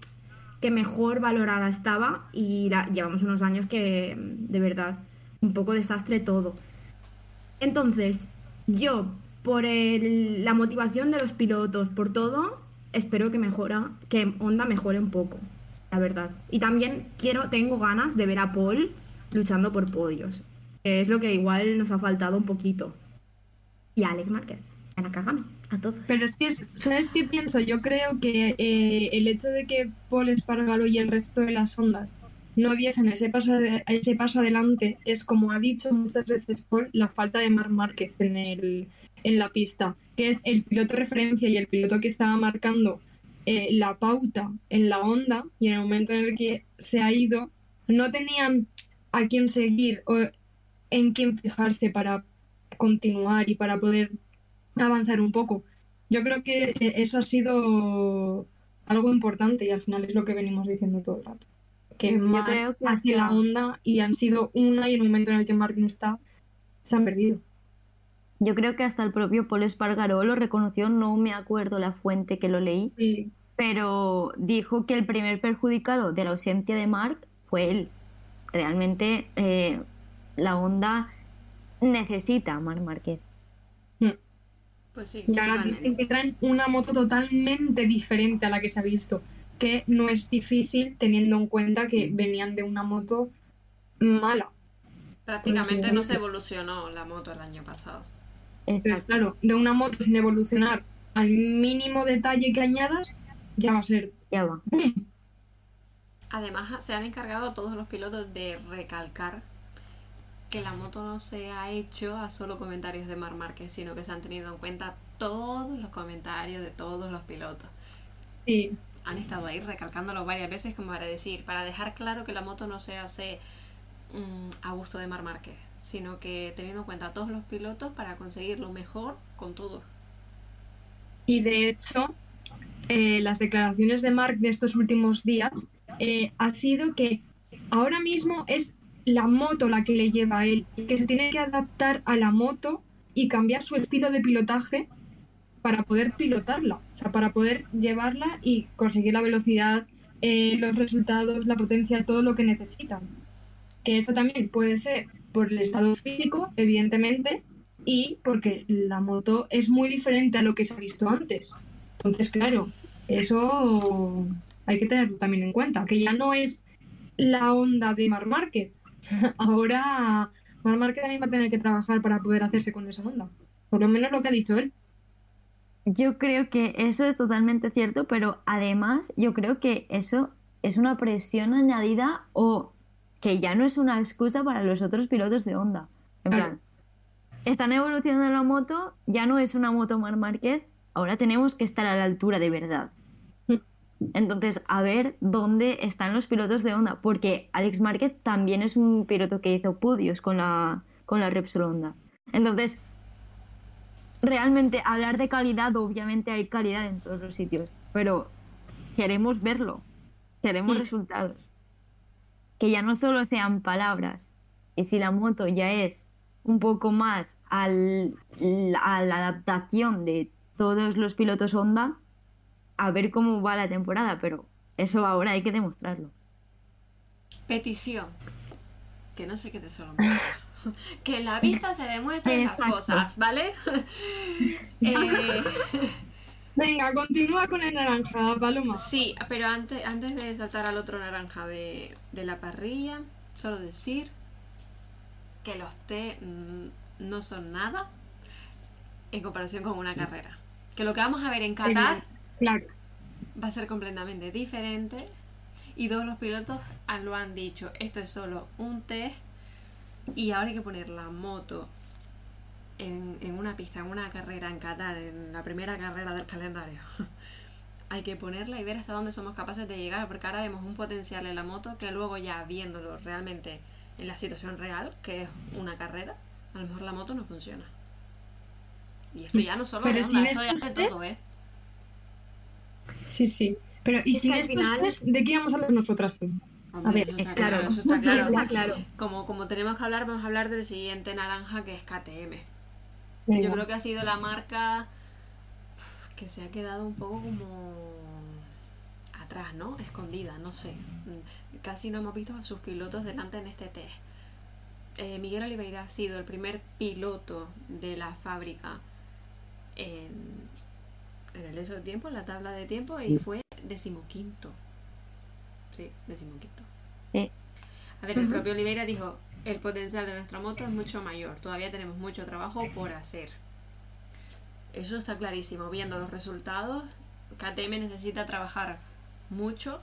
que mejor valorada estaba y llevamos unos años que de verdad un poco desastre todo. Entonces, yo por la motivación de los pilotos, por todo, espero que mejora, que Honda mejore un poco, la verdad. Y también quiero, tengo ganas de ver a Paul luchando por podios, que es lo que igual nos ha faltado un poquito. Y a Alex Márquez, a. Pero es que, ¿sabes qué pienso? Yo creo que eh, el hecho de que Paul Espargaro y el resto de las ondas no diesen ese paso, ese paso adelante es, como ha dicho muchas veces Paul, la falta de Mar Márquez en, el, en la pista, que es el piloto referencia y el piloto que estaba marcando eh, la pauta en la onda y en el momento en el que se ha ido, no tenían a quién seguir o en quién fijarse para continuar y para poder avanzar un poco. Yo creo que eh, eso ha sido algo importante y al final es lo que venimos diciendo todo el rato. Que Mark hace la onda y han sido una y en el momento en el que Mark no está, se han perdido. Yo creo que hasta el propio Paul Espargaró lo reconoció, no me acuerdo la fuente que lo leí, pero dijo que el primer perjudicado de la ausencia de Mark fue él. Realmente eh, la onda necesita a Marc Márquez. Pues y ahora dicen que traen una moto totalmente diferente a la que se ha visto. que no es difícil teniendo en cuenta que venían de una moto mala. Prácticamente no se evolucionó la moto el año pasado. Entonces, claro, de una moto sin evolucionar al mínimo detalle que añadas, ya va a ser. Ya va. Además, se han encargado todos los pilotos de recalcar que la moto no se ha hecho a solo comentarios de Mar Márquez, sino que se han tenido en cuenta todos los comentarios de todos los pilotos. Sí. Han estado ahí recalcándolo varias veces como para decir, para dejar claro que la moto no se hace mm, a gusto de Mar Márquez, sino que teniendo en cuenta a todos los pilotos para conseguir lo mejor con todo. Y de hecho, eh, las declaraciones de Mark de estos últimos días eh, ha sido que ahora mismo es la moto la que le lleva a él, que se tiene que adaptar a la moto y cambiar su estilo de pilotaje para poder pilotarla, o sea, para poder llevarla y conseguir la velocidad, eh, los resultados, la potencia, todo lo que necesitan. Que eso también puede ser por el estado físico, evidentemente, y porque la moto es muy diferente a lo que se ha visto antes. Entonces, claro, eso hay que tenerlo también en cuenta, que ya no es la onda de Mar Márquez. Ahora Mar Márquez también va a tener que trabajar para poder hacerse con esa onda. Por lo menos lo que ha dicho él. Yo creo que eso es totalmente cierto, pero además yo creo que eso es una presión añadida o que ya no es una excusa para los otros pilotos de Honda. En Claro. plan, están evolucionando la moto, ya no es una moto Mar Márquez, ahora tenemos que estar a la altura de verdad. Entonces, a ver dónde están los pilotos de Honda, porque Alex Márquez también es un piloto que hizo podios con la, con la Repsol Honda. Entonces, realmente hablar de calidad, obviamente hay calidad en todos los sitios, pero queremos verlo, queremos resultados. Que ya no solo sean palabras, y si la moto ya es un poco más al- a la adaptación de todos los pilotos Honda, a ver cómo va la temporada, pero eso ahora hay que demostrarlo. Petición. Que no sé qué te solo Que en la vista se demuestren las Exacto. cosas, ¿vale? Eh, Venga, continúa con el naranja, Paloma. sí, pero antes, antes de saltar al otro naranja de, de la parrilla, solo decir que los té no son nada en comparación con una carrera. Que lo que vamos a ver en Qatar Claro. va a ser completamente diferente. Y todos los pilotos lo han dicho, esto es solo un test y ahora hay que poner la moto en, en una pista, en una carrera en Qatar, en la primera carrera del calendario. hay que ponerla y ver hasta dónde somos capaces de llegar, porque ahora vemos un potencial en la moto que luego ya viéndolo realmente en la situación real, que es una carrera, a lo mejor la moto no funciona. Y esto ya no solo Pero esto ya de test- todo, ¿eh? Sí, sí. Pero, ¿y Es sin que al estos final- test, de qué vamos a hablar nosotras? Hombre, ver, eso está claro. claro, eso está claro. Eso está claro. Como, como tenemos que hablar, vamos a hablar del siguiente naranja que es KTM. Venga. Yo creo que ha sido la marca que se ha quedado un poco como atrás, ¿no? Escondida, no sé. Casi no hemos visto a sus pilotos delante en este test. Eh, Miguel Oliveira ha sido el primer piloto de la fábrica en, en el eso de tiempo, en la tabla de tiempo, y fue decimoquinto. Sí, decimoquinto. Sí. A ver, el propio Oliveira dijo, el potencial de nuestra moto es mucho mayor, todavía tenemos mucho trabajo por hacer. Eso está clarísimo, viendo los resultados, KTM necesita trabajar mucho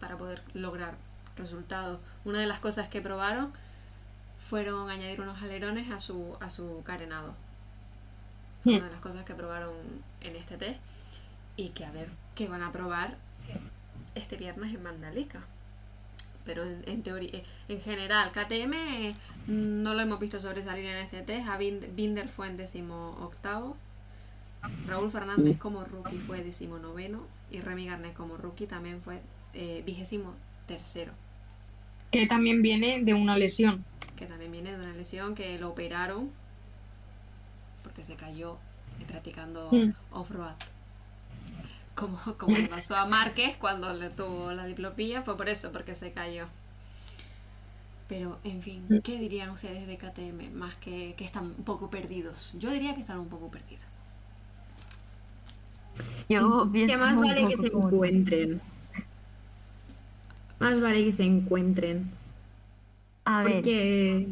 para poder lograr resultados. Una de las cosas que probaron fueron añadir unos alerones a su, a su carenado. Fue una de las cosas que probaron en este test y que a ver qué van a probar este viernes en Mandalika. Pero en, en teoría, eh, en general, KTM eh, no lo hemos visto sobresalir en este test. A Bind- Binder fue en décimo octavo. Raúl Fernández como rookie fue décimo noveno. Y Remy Garnet como rookie también fue eh, vigésimo tercero. Que también viene de una lesión. Que también viene de una lesión que lo operaron porque se cayó eh, practicando Mm. off-road. Como, como le pasó a Márquez cuando le tuvo la diplopía, fue por eso, porque se cayó. Pero, en fin, ¿qué dirían ustedes de KTM? Más que que están un poco perdidos. Yo diría que están un poco perdidos. Yo pienso Que más vale que se encuentren. Más vale que se encuentren. A ver, Porque.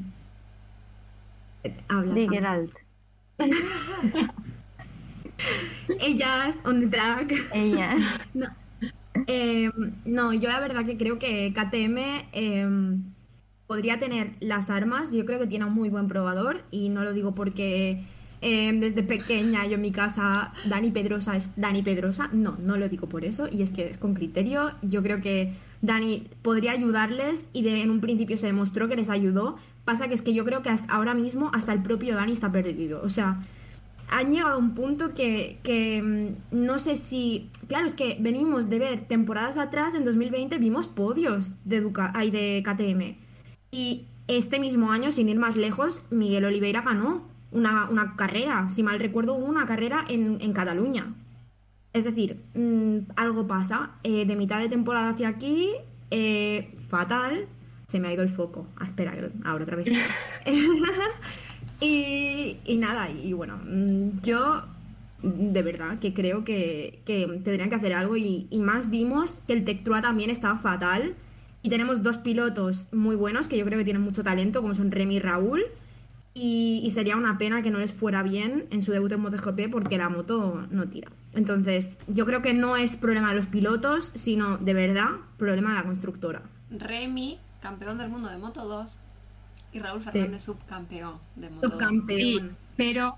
Habla. de. Geralt. Ellas, on the track. Ella. No. Eh, no, yo la verdad que creo que KTM eh, podría tener las armas. Yo creo que tiene un muy buen probador y no lo digo porque eh, desde pequeña yo en mi casa Dani Pedrosa es Dani Pedrosa. No, no lo digo por eso y es que es con criterio. Yo creo que Dani podría ayudarles y de, en un principio se demostró que les ayudó. Pasa que es que yo creo que hasta ahora mismo hasta el propio Dani está perdido. O sea, han llegado a un punto que, que, mm, no sé si. Claro, es que venimos de ver temporadas atrás, en 2020 vimos podios de, Duca, ay, de KTM. Y este mismo año, sin ir más lejos, Miguel Oliveira ganó una, una carrera. Si mal recuerdo, hubo una carrera en, en Cataluña. Es decir, mm, algo pasa. Eh, de mitad de temporada hacia aquí, eh, fatal. Se me ha ido el foco. Ah, espera, ahora otra vez. y, nada, y bueno, mm, yo de verdad que creo que, que tendrían que hacer algo y, y más vimos que el Tectrua también estaba fatal y tenemos dos pilotos muy buenos que yo creo que tienen mucho talento como son Remy y Raúl y, y sería una pena que no les fuera bien en su debut en MotoGP porque la moto no tira. Entonces, yo creo que no es problema de los pilotos, sino de verdad problema de la constructora. Remy, campeón del mundo de Moto 2, y Raúl Fernández, subcampeón de Moto 2. Sí, Subcampeón. pero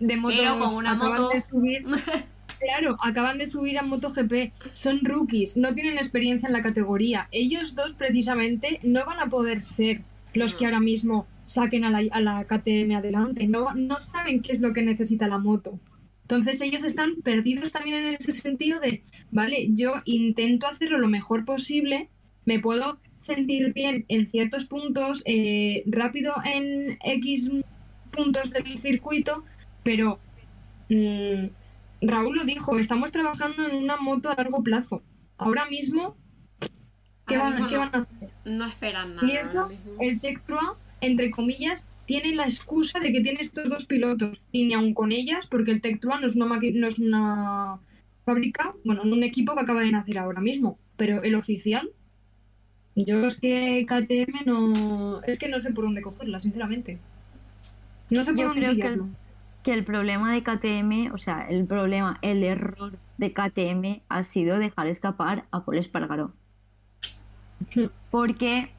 de moto Pero con 2 una acaban moto- de subir. Claro, acaban de subir a MotoGP. Son rookies, no tienen experiencia en la categoría. Ellos dos, precisamente, no van a poder ser los que ahora mismo saquen a la, a la KTM adelante. No, no saben qué es lo que necesita la moto. Entonces ellos están perdidos también en ese sentido de, vale, yo intento hacerlo lo mejor posible, me puedo sentir bien en ciertos puntos, eh, rápido en X puntos del circuito, pero mm, Raúl lo dijo, estamos trabajando en una moto a largo plazo. Ahora mismo, ¿qué, Ahora van, mismo qué no. van a hacer? No esperan nada. Y eso, el Tech Pro, entre comillas, tiene la excusa de que tiene estos dos pilotos. Y ni aun con ellas, porque el Tech Pro no es una, no es una fábrica, bueno, no un equipo que acaba de nacer ahora mismo. Pero el oficial, yo es que KTM no. Es que no sé por dónde cogerla, sinceramente. No sé por Yo dónde creo que el, que el problema de KTM, o sea, el problema, el error de KTM ha sido dejar escapar a Paul Espargaró. Porque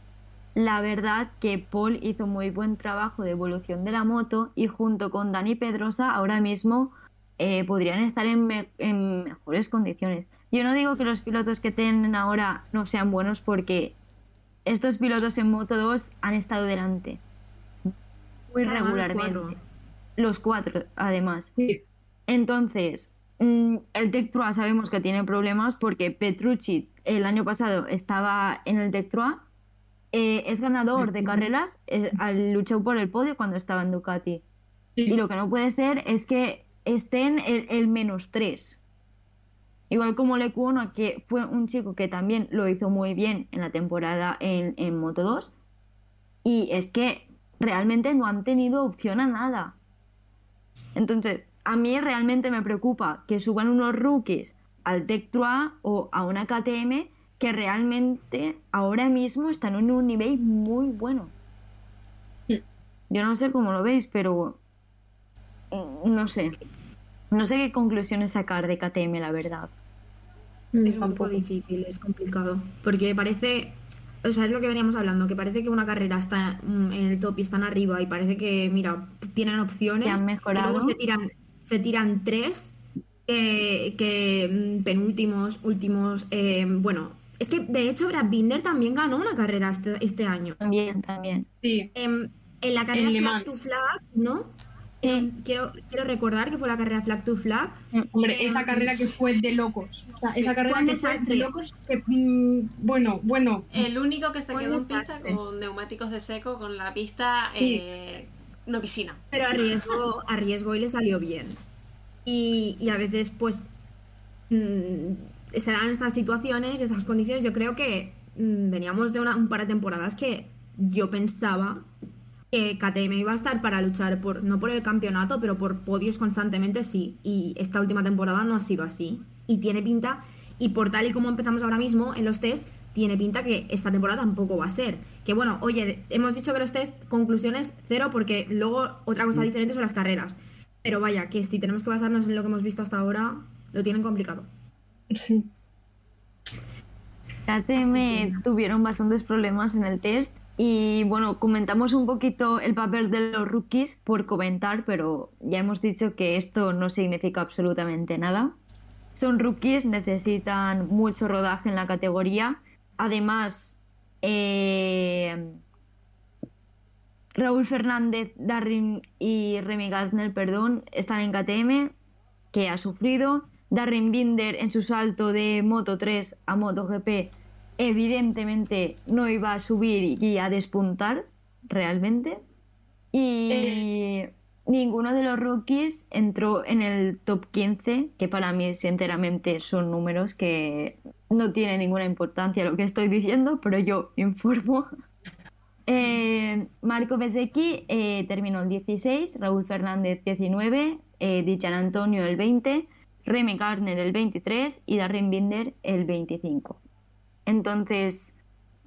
la verdad que Paul hizo muy buen trabajo de evolución de la moto y junto con Dani Pedrosa ahora mismo eh, podrían estar en, me- en mejores condiciones. Yo no digo que los pilotos que tienen ahora no sean buenos porque estos pilotos en Moto 2 han estado delante muy Es que además los regularmente. cuatro. Los cuatro, además. Sí. Entonces, mm, el Tech Trois sabemos que tiene problemas porque Petrucci el año pasado estaba en el Tech Trois, eh, es ganador de carreras, es- luchó por el podio cuando estaba en Ducati. Sí. Y lo que no puede ser es que estén el, el menos tres. Igual como Lecuona, que fue un chico que también lo hizo muy bien en la temporada en, en Moto 2. Y es que realmente no han tenido opción a nada. Entonces, a mí realmente me preocupa que suban unos rookies al Tech 3 o a una KTM que realmente ahora mismo están en un nivel muy bueno. Yo no sé cómo lo veis, pero mm, no sé. No sé qué conclusiones sacar de KTM, la verdad. Es un poco difícil, es complicado. Porque parece, o sea, es lo que veníamos hablando, que parece que una carrera está mm, en el top y están arriba y parece que, mira, tienen opciones. Que han y luego se tiran, se tiran tres eh, que mm, penúltimos, últimos. eh, bueno, es que de hecho Brad Binder también ganó una carrera este, este año. También, también. Sí. Em, en la carrera Le Flag to Flag, ¿no? Em, quiero, quiero recordar que fue la carrera Flag to Flag. Hombre, Eh, esa carrera que fue de locos. O sea, Sí, esa carrera que fue de locos que, mm, bueno, bueno. El único que se quedó en pista con neumáticos de seco, con la pista Sí. eh, no piscina. Pero arriesgó, arriesgó y le salió bien. Y, y a veces, pues, mm, se dan estas situaciones, estas condiciones. Yo creo que mm, veníamos de una- un par de temporadas que yo pensaba que KTM iba a estar para luchar por, no por el campeonato, pero por podios constantemente sí. Y esta última temporada no ha sido así. Y tiene pinta, y por tal y como empezamos ahora mismo en los test, tiene pinta que esta temporada tampoco va a ser. Que bueno, oye, hemos dicho que los test, conclusiones cero, porque luego otra cosa diferente son las carreras. Pero vaya, que si tenemos que basarnos en lo que hemos visto hasta ahora, lo tienen complicado. Sí. KTM tuvieron bastantes problemas en el test y bueno, comentamos un poquito el papel de los rookies por comentar, pero ya hemos dicho que esto no significa absolutamente nada. Son rookies, necesitan mucho rodaje en la categoría. Además, eh, Raúl Fernández, Darren y Remy Gardner, perdón, están en KTM, que ha sufrido. Darren Binder en su salto de Moto 3 a Moto GP evidentemente no iba a subir y a despuntar realmente. Y Eh. ninguno de los rookies entró en el top 15, que para mí sinceramente son números que no tienen ninguna importancia lo que estoy diciendo, pero yo informo. Eh, Marco Bezzecchi eh, terminó el 16, Raúl Fernández 19, eh, Dichan Antonio el 20, Remy Gardner el 23 y Darren Binder el 25. Entonces,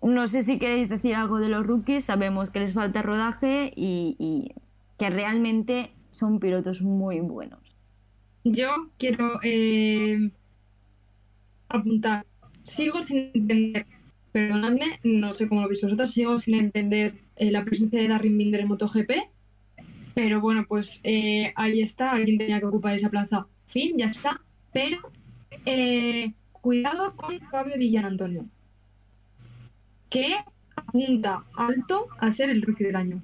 no sé si queréis decir algo de los rookies, sabemos que les falta rodaje y, que realmente son pilotos muy buenos. Yo quiero eh, apuntar. Sigo sin entender, perdonadme, no sé cómo lo veis vosotros, sigo sin entender eh, la presencia de Darren Binder en MotoGP. Pero bueno, pues eh, ahí está, alguien tenía que ocupar esa plaza. Fin, ya está. Pero cuidado con Fabio Di Antonio, que apunta alto a ser el rookie del año.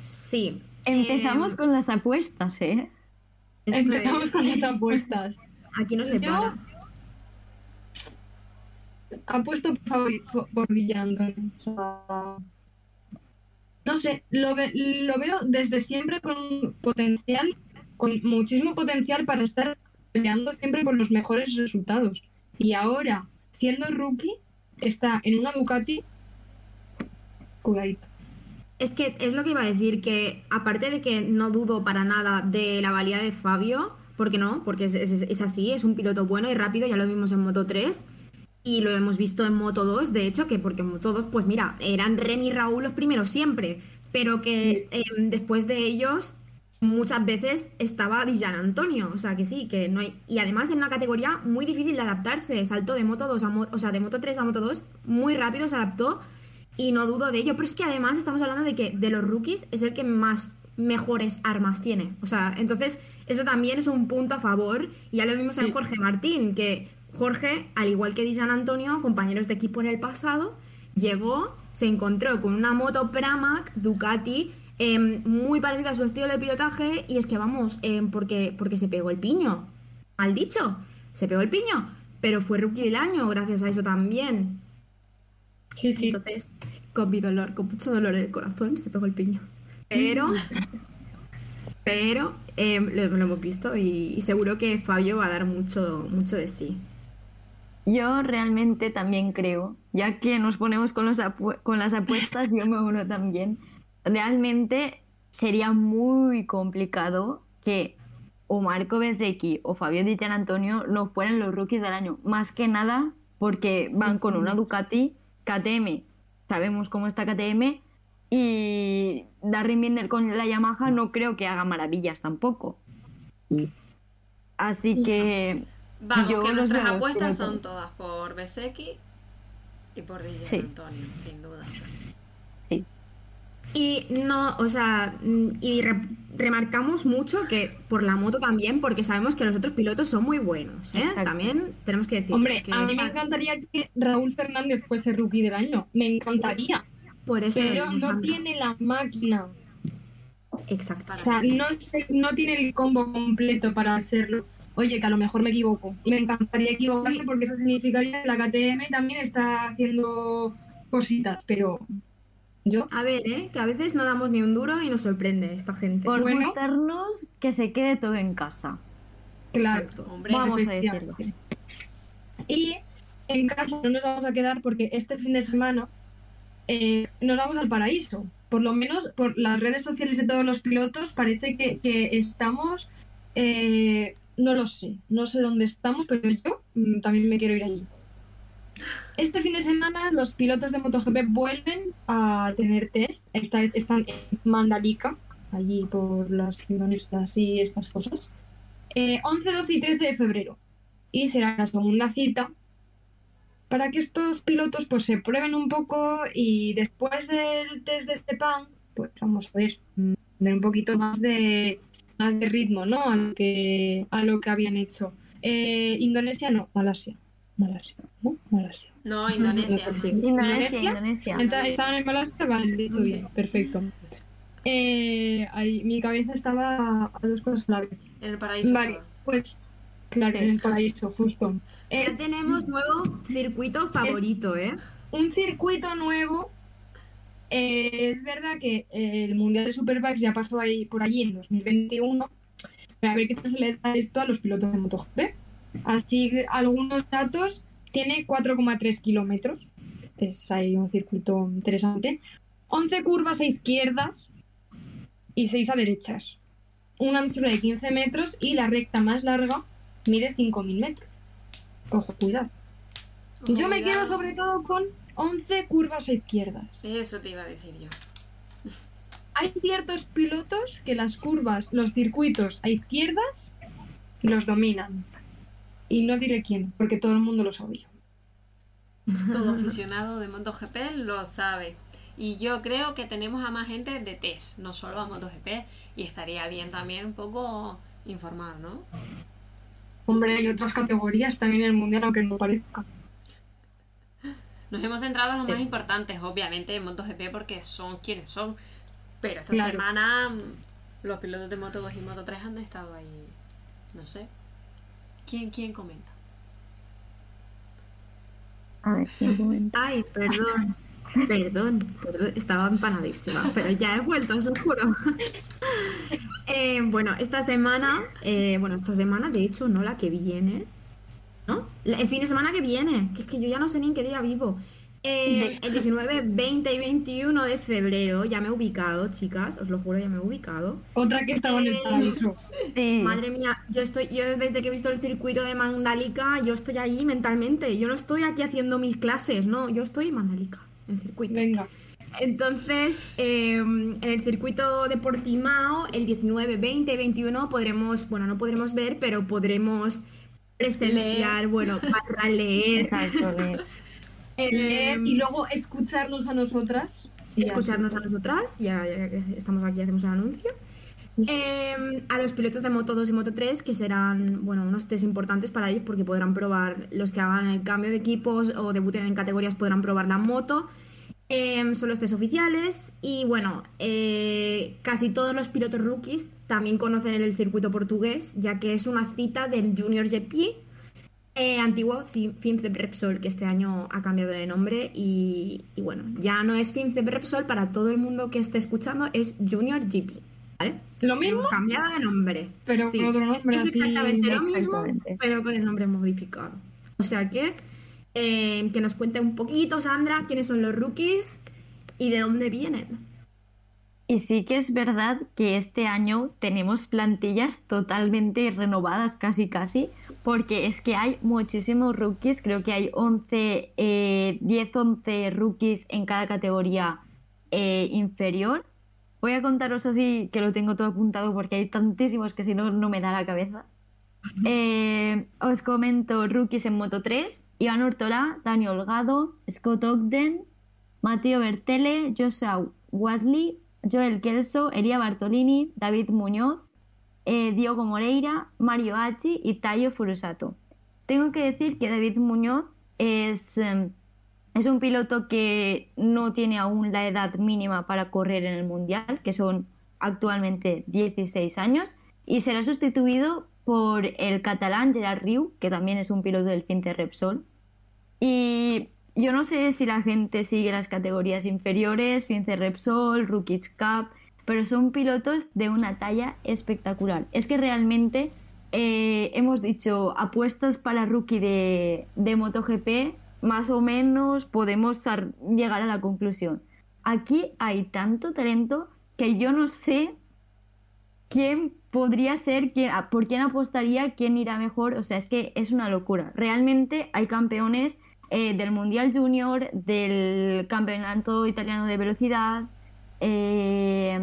Sí. Empezamos Eh, con las apuestas, ¿eh? Empezamos con las apuestas. Aquí no se Yo- para. apuesto por, por sea, no sé, lo, ve- lo veo desde siempre con potencial, con muchísimo potencial para estar peleando siempre por los mejores resultados. Y ahora, siendo rookie, está en una Ducati. Cuidadito. Es que es lo que iba a decir, que aparte de que no dudo para nada de la valía de Fabio, porque no, porque es, es- es así, es un piloto bueno y rápido, ya lo vimos en Moto 3 y lo hemos visto en Moto 2, de hecho, que porque en Moto 2, pues mira, eran Remy y Raúl los primeros siempre, pero que eh, después de ellos muchas veces estaba Dijan Antonio, o sea que sí, que no hay... Y además en una categoría muy difícil de adaptarse, saltó de Moto 2 a Mo- o sea, de Moto 3 a Moto 2, muy rápido se adaptó y no dudo de ello, pero es que además estamos hablando de que de los rookies es el que más mejores armas tiene. O sea, entonces eso también es un punto a favor. Y ya lo vimos en Sí. Jorge Martín, que Jorge, al igual que Dijan Antonio, compañeros de equipo en el pasado, llegó, se encontró con una moto Pramac Ducati em, muy parecida a su estilo de pilotaje y es que vamos, em, porque, porque se pegó el piño. Mal dicho, se pegó el piño, pero fue rookie del año gracias a eso también. Sí, sí. Entonces, con mi dolor, con mucho dolor en el corazón, se pegó el piño. Pero, pero eh, lo, lo hemos visto y, y seguro que Fabio va a dar mucho, mucho de sí. Yo realmente también creo, ya que nos ponemos con, los con las apuestas, yo me uno también. Realmente sería muy complicado que o Marco Bezzecchi o Fabio Di Antonio no fueran los rookies del año. Más que nada porque van con una Ducati KTM. Sabemos cómo está KTM. Y Darren Binder con la Yamaha no creo que haga maravillas tampoco. Así que Vamos, Yo que los nuestras apuestas son todas por Besecchi y por DJ Sí. Antonio, sin duda. Y no, o sea, mm, y re- remarcamos mucho que por la moto también, porque sabemos que los otros pilotos son muy buenos, ¿eh? También tenemos que decir. Hombre, que a mí me encantaría que Raúl Fernández fuese rookie del año. Me encantaría. Por eso. Pero no tiene la máquina. Exacto. O sea, no, no tiene el combo completo para hacerlo. Oye, que a lo mejor me equivoco. Y me encantaría equivocarme porque eso significaría que la KTM también está haciendo cositas. Pero yo, A ver, ¿eh? Que a veces no damos ni un duro y nos sorprende esta gente. por Bueno. gustarnos, que se quede todo en casa. claro. Exacto. Hombre, Vamos a decirlo. Y en casa no nos vamos a quedar porque este fin de semana eh, nos vamos al paraíso. por lo menos por las redes sociales de todos los pilotos, parece que, que estamos, eh, no lo sé, no sé dónde estamos, pero yo mm, también me quiero ir allí. Este fin de semana los pilotos de MotoGP vuelven a tener test, esta vez están en Mandalika, allí por las Indonesias y estas cosas. Eh, 11, 12 y 13 de febrero. Y será la segunda cita para que estos pilotos pues se prueben un poco y después del test de este pan, pues vamos a ver, ver un poquito más de más de ritmo, ¿no? A lo que, a lo que habían hecho. Eh, Indonesia no, Malasia. Malasia, ¿no? Malasia. No, Indonesia. Sí. Indonesia, Indonesia. Entonces, ¿Estaban en Malasia? Vale, dicho Sí. bien, perfecto. Eh, ahí, mi cabeza estaba a dos cosas a la vez. En el paraíso. Vale, pues claro, Sí. en el paraíso, justo. Ya tenemos nuevo circuito favorito, ¿eh? un circuito nuevo. Eh, es verdad que el Mundial de Superbikes ya pasó ahí, por allí en 2021. Pero a ver qué tal se le da esto a los pilotos de MotoGP. Así que algunos datos. Tiene 4,3 kilómetros. Es ahí un circuito interesante. 11 curvas a izquierdas y 6 a derechas. Una anchura de 15 metros y la recta más larga mide 5.000 metros. Ojo, cuidado. Yo me Cuidado. quedo sobre todo con 11 curvas a izquierdas. Eso te iba a decir yo. Hay ciertos pilotos que las curvas, los circuitos a izquierdas, los dominan. Y no diré quién, porque todo el mundo lo sabe ya. Todo aficionado de MotoGP lo sabe. Y yo creo que tenemos a más gente de test, no solo a MotoGP. Y estaría bien también un poco informar, ¿no? Hombre, hay otras categorías también en el mundial, aunque no parezca. Nos hemos centrado en los más importantes, obviamente, en MotoGP porque son quienes son. Pero esta Claro. semana mm, los pilotos de Moto 2 y Moto 3 han estado ahí. No sé. ¿Quién, quién comenta? A ver, ¿quién comenta? Ay, perdón. Perdón, perdón, estaba empanadísima, pero ya he vuelto, os lo juro. Eh, bueno, esta semana, eh, bueno, esta semana, de hecho, no la que viene, ¿no? El fin de semana que viene, que es que yo ya no sé ni en qué día vivo. Eh, el 19, 20 y 21 de febrero, ya me he ubicado, chicas, os lo juro, ya me he ubicado. Otra que estaba en el paraíso. Sí. Madre mía, yo estoy, yo desde que he visto el circuito de Mandalika, yo estoy allí mentalmente. Yo no estoy aquí haciendo mis clases, no, yo estoy en Mandalika, en el circuito. Venga. Entonces, eh, en el circuito de Portimao, el 19, 20 y 21 podremos, bueno, no podremos ver, pero podremos presenciar, bueno, para leer, Exacto, leer. eh, Leer y luego escucharnos a nosotras. ya escucharnos a nosotras, ya, ya que estamos aquí, hacemos el anuncio. Eh, a los pilotos de Moto 2 y Moto 3, que serán bueno, unos test importantes para ellos porque podrán probar, los que hagan el cambio de equipos o debuten en categorías podrán probar la moto. Eh, son los test oficiales y bueno, eh, casi todos los pilotos rookies también conocen el circuito portugués, ya que es una cita del Junior GP, eh, antiguo Fin- FIMCEP Repsol, que este año ha cambiado de nombre y, y bueno, ya no es FIMCEP Repsol para todo el mundo que esté escuchando, es Junior GP, ¿vale? Lo mismo, Hemos cambiado de nombre. pero Sí, con otro es, nombre. es así, exactamente lo mismo, pero con el nombre modificado. O sea que, eh, que nos cuente un poquito, Sandra, quiénes son los rookies y de dónde vienen. Y sí que es verdad que este año tenemos plantillas totalmente renovadas, casi casi, porque es que hay muchísimos rookies, creo que hay 11, eh, 10, 11 rookies en cada categoría eh, inferior. Voy a contaros así, que lo tengo todo apuntado porque hay tantísimos que si no, no me da la cabeza. Eh, os comento rookies en Moto 3, Iván Ortolá, Dani Holgado, Scott Ogden, Matteo Bertele, Joshua Watley, Joel Kelso, Elia Bartolini, David Muñoz, eh, Diogo Moreira, Mario Hachi y Tayo Furusato. Tengo que decir que David Muñoz es, eh, es un piloto que no tiene aún la edad mínima para correr en el Mundial, que son actualmente 16 años, y será sustituido por el catalán Gerard Riu, que también es un piloto del Finte Repsol. Y yo no sé si la gente sigue las categorías inferiores, Fince Repsol, Rookies Cup, pero son pilotos de una talla espectacular. Es que realmente eh, hemos dicho apuestas para rookie de, de MotoGP, más o menos podemos ar- llegar a la conclusión. aquí hay tanto talento que yo no sé quién podría ser, quién, por quién apostaría, quién irá mejor. O sea, es que es una locura. Realmente hay campeones eh, del Mundial Junior, del Campeonato Italiano de Velocidad, eh,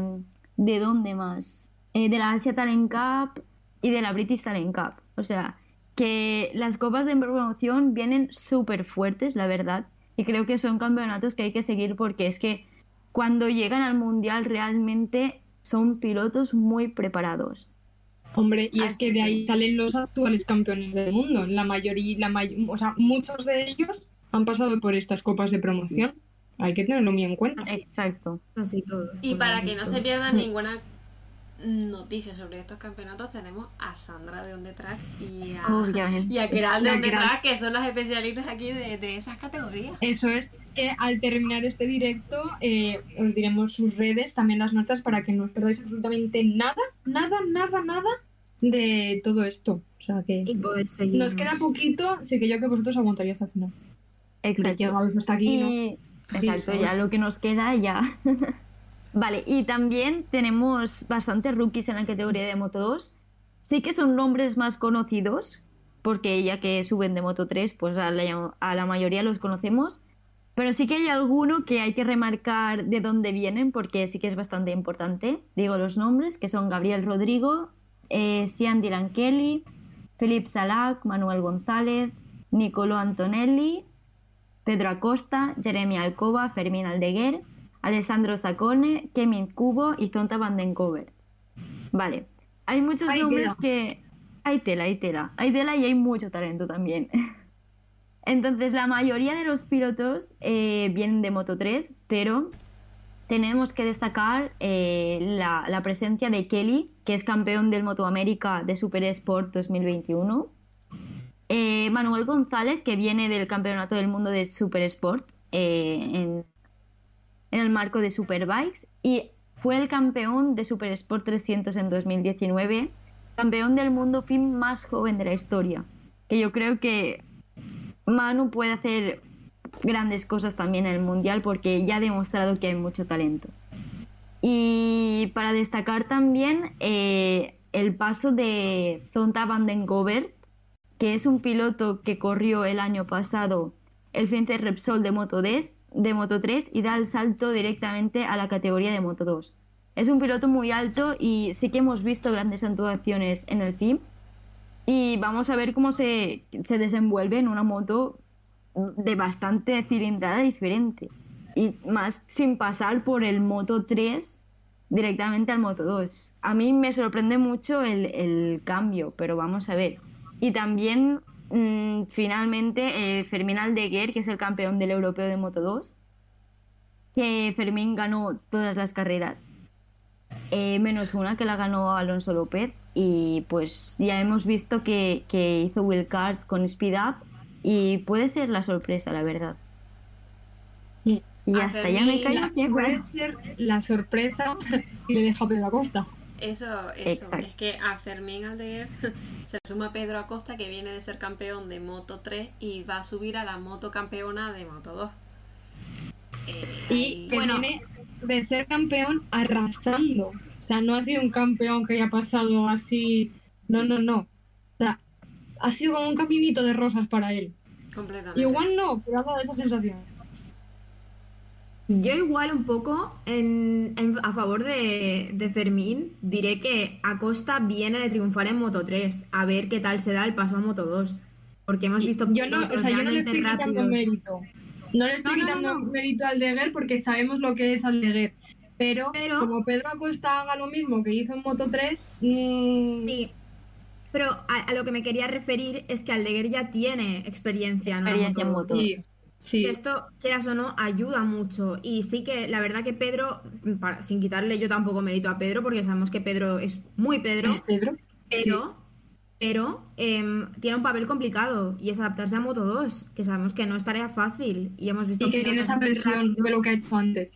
¿de dónde más? Eh, de la Asia Talent Cup y de la British Talent Cup. O sea, que las copas de promoción vienen súper fuertes, la verdad. Y creo que son campeonatos que hay que seguir porque es que cuando llegan al Mundial realmente son pilotos muy preparados. Hombre, y es que de ahí salen los actuales campeones del mundo. La mayoría, la o sea, muchos de ellos han pasado por estas copas de promoción. Hay que tenerlo muy en cuenta. Exacto. Así todo. Y para que no se pierda ninguna noticia sobre estos campeonatos, tenemos a Sandra de On Track y a, y a Keral de On Track, que son las especialistas aquí de, de, esas categorías. Eso es que al terminar este directo eh, os diremos sus redes, también las nuestras, para que no os perdáis absolutamente nada, nada, nada, nada de todo esto. O sea que nos queda poquito, así que yo que vosotros aguantaría hasta el final. Exacto. hasta aquí, Exacto, ya lo que nos queda ya. vale, y también tenemos bastantes rookies en la categoría de Moto 2. Sí que son nombres más conocidos, porque ya que suben de Moto 3, pues a la, mayoría los conocemos. Pero sí que hay alguno que hay que remarcar de dónde vienen, porque sí que es bastante importante. Digo los nombres, que son Gabriel Rodrigo, eh, Sian Dylan Kelly, Felipe Salac, Manuel González, Nicolò Antonelli, Pedro Acosta, Jeremy Alcoba, Fermín Aldeguer, Alessandro Sacone, Kevin Cubo y Zonta Vandencover. Vale, hay muchos nombres que... Hay tela, hay tela. Hay tela y hay mucho talento también. Entonces, la mayoría de los pilotos eh, vienen de Moto 3, pero tenemos que destacar eh, la, presencia de Kelly, que es campeón del Moto América de Super Sport 2021. Eh, Manuel González, que viene del Campeonato del Mundo de Super Sport en, en, el marco de Superbikes. Y fue el campeón de Super Sport 300 en 2019, campeón del mundo fin más joven de la historia. Que yo creo que Manu puede hacer grandes cosas también en el Mundial porque ya ha demostrado que hay mucho talento. Y para destacar también eh, el paso de Zonta van den Gobert, que es un piloto que corrió el año pasado el Fence Repsol de Moto, de Moto 3 y da el salto directamente a la categoría de Moto 2. Es un piloto muy alto y sí que hemos visto grandes actuaciones en el FIM y vamos a ver cómo se, se desenvuelve en una moto de bastante cilindrada diferente. Y más sin pasar por el Moto 3 directamente al Moto 2. A mí me sorprende mucho el, el cambio, pero vamos a ver. Y también, mm, finalmente, eh, Fermín Aldeguer, que es el campeón del europeo de Moto 2, que Fermín ganó todas las carreras, eh, menos una que la ganó Alonso López. Y pues ya hemos visto que, que hizo Will Cars con Speed Up y puede ser la sorpresa, la verdad. Y, hasta ya me callo. puede ser la sorpresa si le deja Pedro Acosta. Eso, eso. Es que a Fermín Aldeguer se suma Pedro Acosta, que viene de ser campeón de Moto 3 y va a subir a la moto campeona de Moto 2. Eh, y que viene de ser campeón arrasando. O sea, no ha sido un campeón que haya pasado así. No, no, no. O sea, ha sido como un caminito de rosas para él. Completamente. Igual no, pero ha dado esa sensación. Yo igual un poco en, a favor de, Fermín diré que Acosta viene de triunfar en Moto 3, a ver qué tal se da el paso a Moto 2. Porque hemos visto yo no, o sea, yo no le estoy quitando mérito. No le estoy quitando mérito al Deguer porque sabemos lo que es Aldeguer. Pero, pero como Pedro Acosta haga lo mismo que hizo en Moto 3, mmm... sí, pero a, lo que me quería referir es que Aldeguer ya tiene experiencia, experiencia en moto. Sí, Esto, quieras o no, ayuda mucho. Y sí que la verdad que Pedro, sin quitarle yo tampoco mérito a Pedro, porque sabemos que Pedro es muy Pedro. ¿Es Pedro? Pero, pero em, tiene un papel complicado y es adaptarse a Moto 2, que sabemos que no es tarea fácil. Y hemos visto y que, tiene esa presión de lo que ha hecho antes.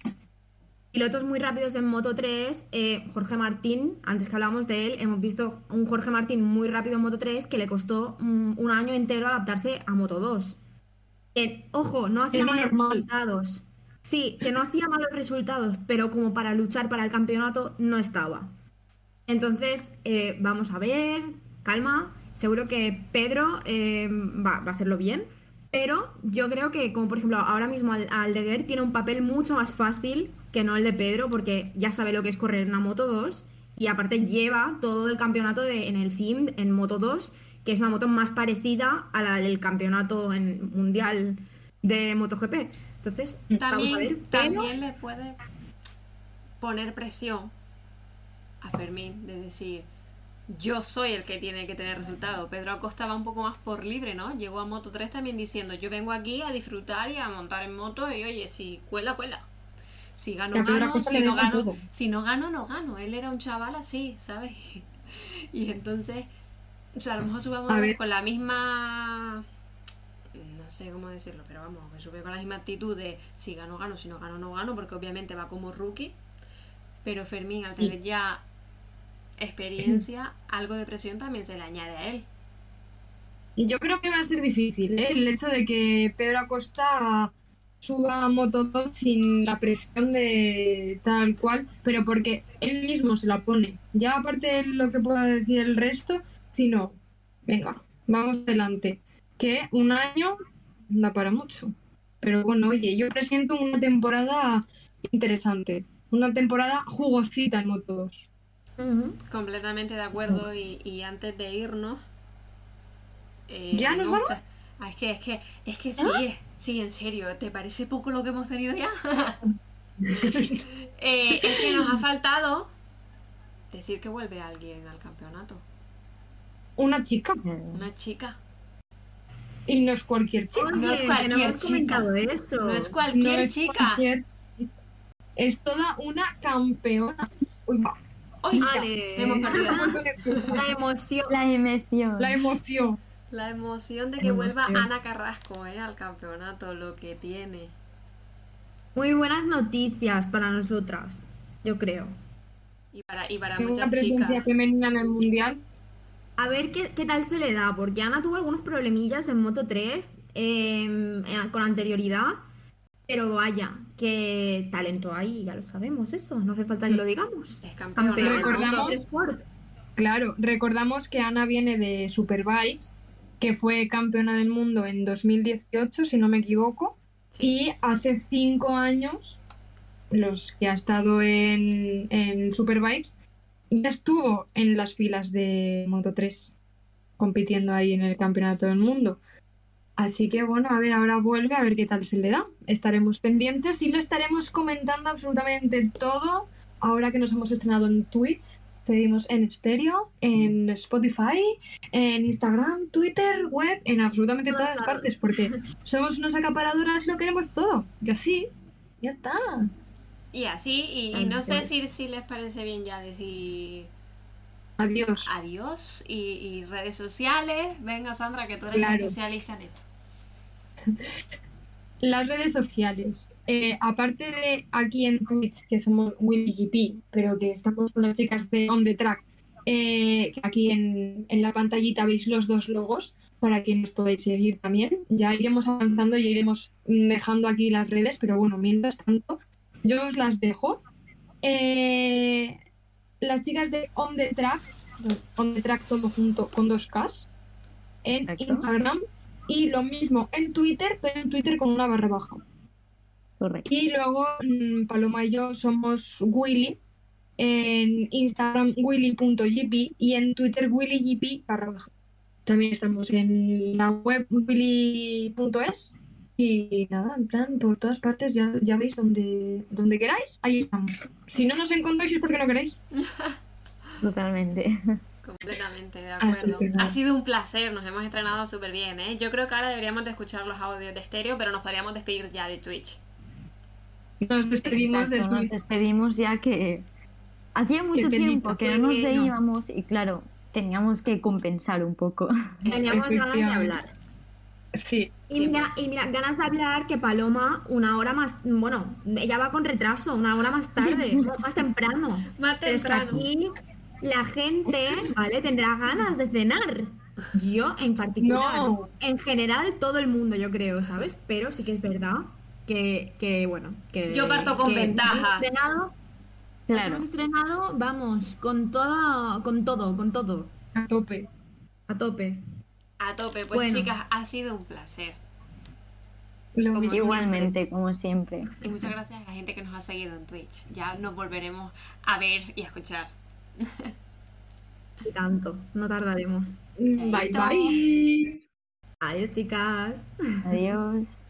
Pilotos muy rápidos en Moto 3, eh, Jorge Martín, antes que hablábamos de él, hemos visto un Jorge Martín muy rápido en Moto 3 que le costó un, año entero adaptarse a Moto 2. Ojo, no hacía malos resultados. Sí, que no hacía malos resultados, pero como para luchar para el campeonato no estaba. Entonces, eh, vamos a ver, calma. Seguro que Pedro eh, va, va a hacerlo bien. Pero yo creo que, como por ejemplo, ahora mismo Al- Aldeguer tiene un papel mucho más fácil que no el de Pedro, porque ya sabe lo que es correr una Moto 2 y aparte lleva todo el campeonato de, en el FIM, en Moto 2, que es una moto más parecida a la del campeonato en mundial de MotoGP. Entonces, vamos a También, ver. Pero- también le puede poner presión a Fermín de decir, yo soy el que tiene que tener resultado. Pedro Acosta va un poco más por libre, ¿no? Llegó a Moto 3 también diciendo, yo vengo aquí a disfrutar y a montar en moto y oye, si cuela, cuela. Si gano, si no gano, si no gano, no gano. Él era un chaval así, ¿sabes? Y entonces, o sea, a lo mejor ver. con la misma no sé cómo decirlo, pero vamos, que sube con la misma actitud de si gano, gano, si no gano, no gano, porque obviamente va como rookie. Pero Fermín, al tener ya experiencia, algo de presión también se le añade a él. Yo creo que va a ser difícil, ¿eh? El hecho de que Pedro Acosta suba a Moto 2 sin la presión de tal cual, pero porque él mismo se la pone. Ya aparte de lo que pueda decir el resto, sino, venga, vamos adelante. Que un año da para mucho. Pero bueno, oye, yo presiento una temporada interesante. Una temporada jugosita en Moto 2. Ujú. Completamente de acuerdo. Y, y antes de irnos. eh, ¿Ya nos gusta- Ah, es que, es que, es que sí, sí, en serio, ¿te parece poco lo que hemos tenido ya? Eh, es que nos ha faltado decir que vuelve alguien al campeonato. Una chica. Una chica. Y no es cualquier chica. No es Oye, cualquier no chica. esto. No es cualquier No es chica. cualquier- Es toda una campeona. Uy, va. ¡Ay! Vale. Hemos perdido. La emoción. La emoción. La emoción. La emoción de que vuelva. Ana Carrasco ¿eh? al campeonato, lo que tiene. Muy buenas noticias para nosotras, yo creo. Y para, y para Una muchas presencia chicas. femenina en el mundial. A ver qué, qué tal se le da, porque Ana tuvo algunos problemillas en Moto 3 eh, eh, con anterioridad, pero vaya, qué talento hay, ya lo sabemos eso, no hace falta que lo digamos. Es campeona Campeona del Recordamos- Sport. Claro, recordamos que Ana viene de Superbikes, que fue campeona del mundo en 2018, si no me equivoco. Sí. Y hace cinco años, los que ha estado en, en Superbikes, ya estuvo en las filas de Moto 3, compitiendo ahí en el campeonato del mundo. Así que bueno, a ver, ahora vuelve a ver qué tal se le da. Estaremos pendientes y lo estaremos comentando absolutamente todo. Ahora que nos hemos estrenado en Twitch, seguimos en estéreo, en Spotify, en Instagram, Twitter, web, en absolutamente Todas todas las partes, porque somos unas acaparadoras y lo queremos todo. Y así, ya está. Y así, y, y no sé si, si les parece bien ya decir Adiós. adiós y, y redes sociales. Venga, Sandra, que tú eres la Claro. especialista en esto. Las redes sociales. Eh, aparte de aquí en Twitch, que somos WillyGP, pero que estamos con las chicas de On The Track, eh, que aquí en, en la pantallita veis los dos logos para que nos podáis seguir también. Ya iremos avanzando y iremos dejando aquí las redes, pero bueno, mientras tanto, yo os las dejo. Eh, las chicas de On The Track, On The Track todo junto con dos Ks, en Exacto. Instagram y lo mismo en Twitter, pero en Twitter con una barra baja. Correcto. Y luego mm, Paloma y yo somos Willy en Instagram willy.gp y en Twitter willygp barra baja. También estamos en la web willy.es y nada, en plan, por todas partes ya, ya veis donde, donde queráis, ahí estamos. Si no nos encontráis es porque no queréis. Totalmente. Completamente de acuerdo. Ha sido un placer, nos hemos entrenado súper bien, ¿eh? Yo creo que ahora deberíamos de escuchar los audios de estéreo, pero nos podríamos despedir ya de Twitch. Nos despedimos Exacto, de nos Twitch. despedimos ya que hacía mucho tiempo que no nos veíamos y claro, teníamos que compensar un poco. Teníamos ganas de hablar. Sí, Y Sí, mira, pues. y mira, ganas de hablar que Paloma una hora más, bueno, ella va con retraso, una hora más tarde, más temprano. Más Pero es que aquí la gente, ¿vale? Tendrá ganas de cenar. Yo en particular. No. En general, todo el mundo, yo creo, ¿sabes? Pero sí que es verdad que, que, bueno, que... Yo parto con que ventaja. hemos estrenado, nos Claro. hemos estrenado, vamos, con toda, con todo, con todo, A tope. a tope. A tope, pues Bueno. chicas, ha sido un placer. Como. Igualmente, como siempre. Y muchas gracias a la gente que nos ha seguido en Twitch. Ya nos volveremos a ver y a escuchar. Y tanto, no tardaremos. Bye bye. Adiós, chicas. Adiós.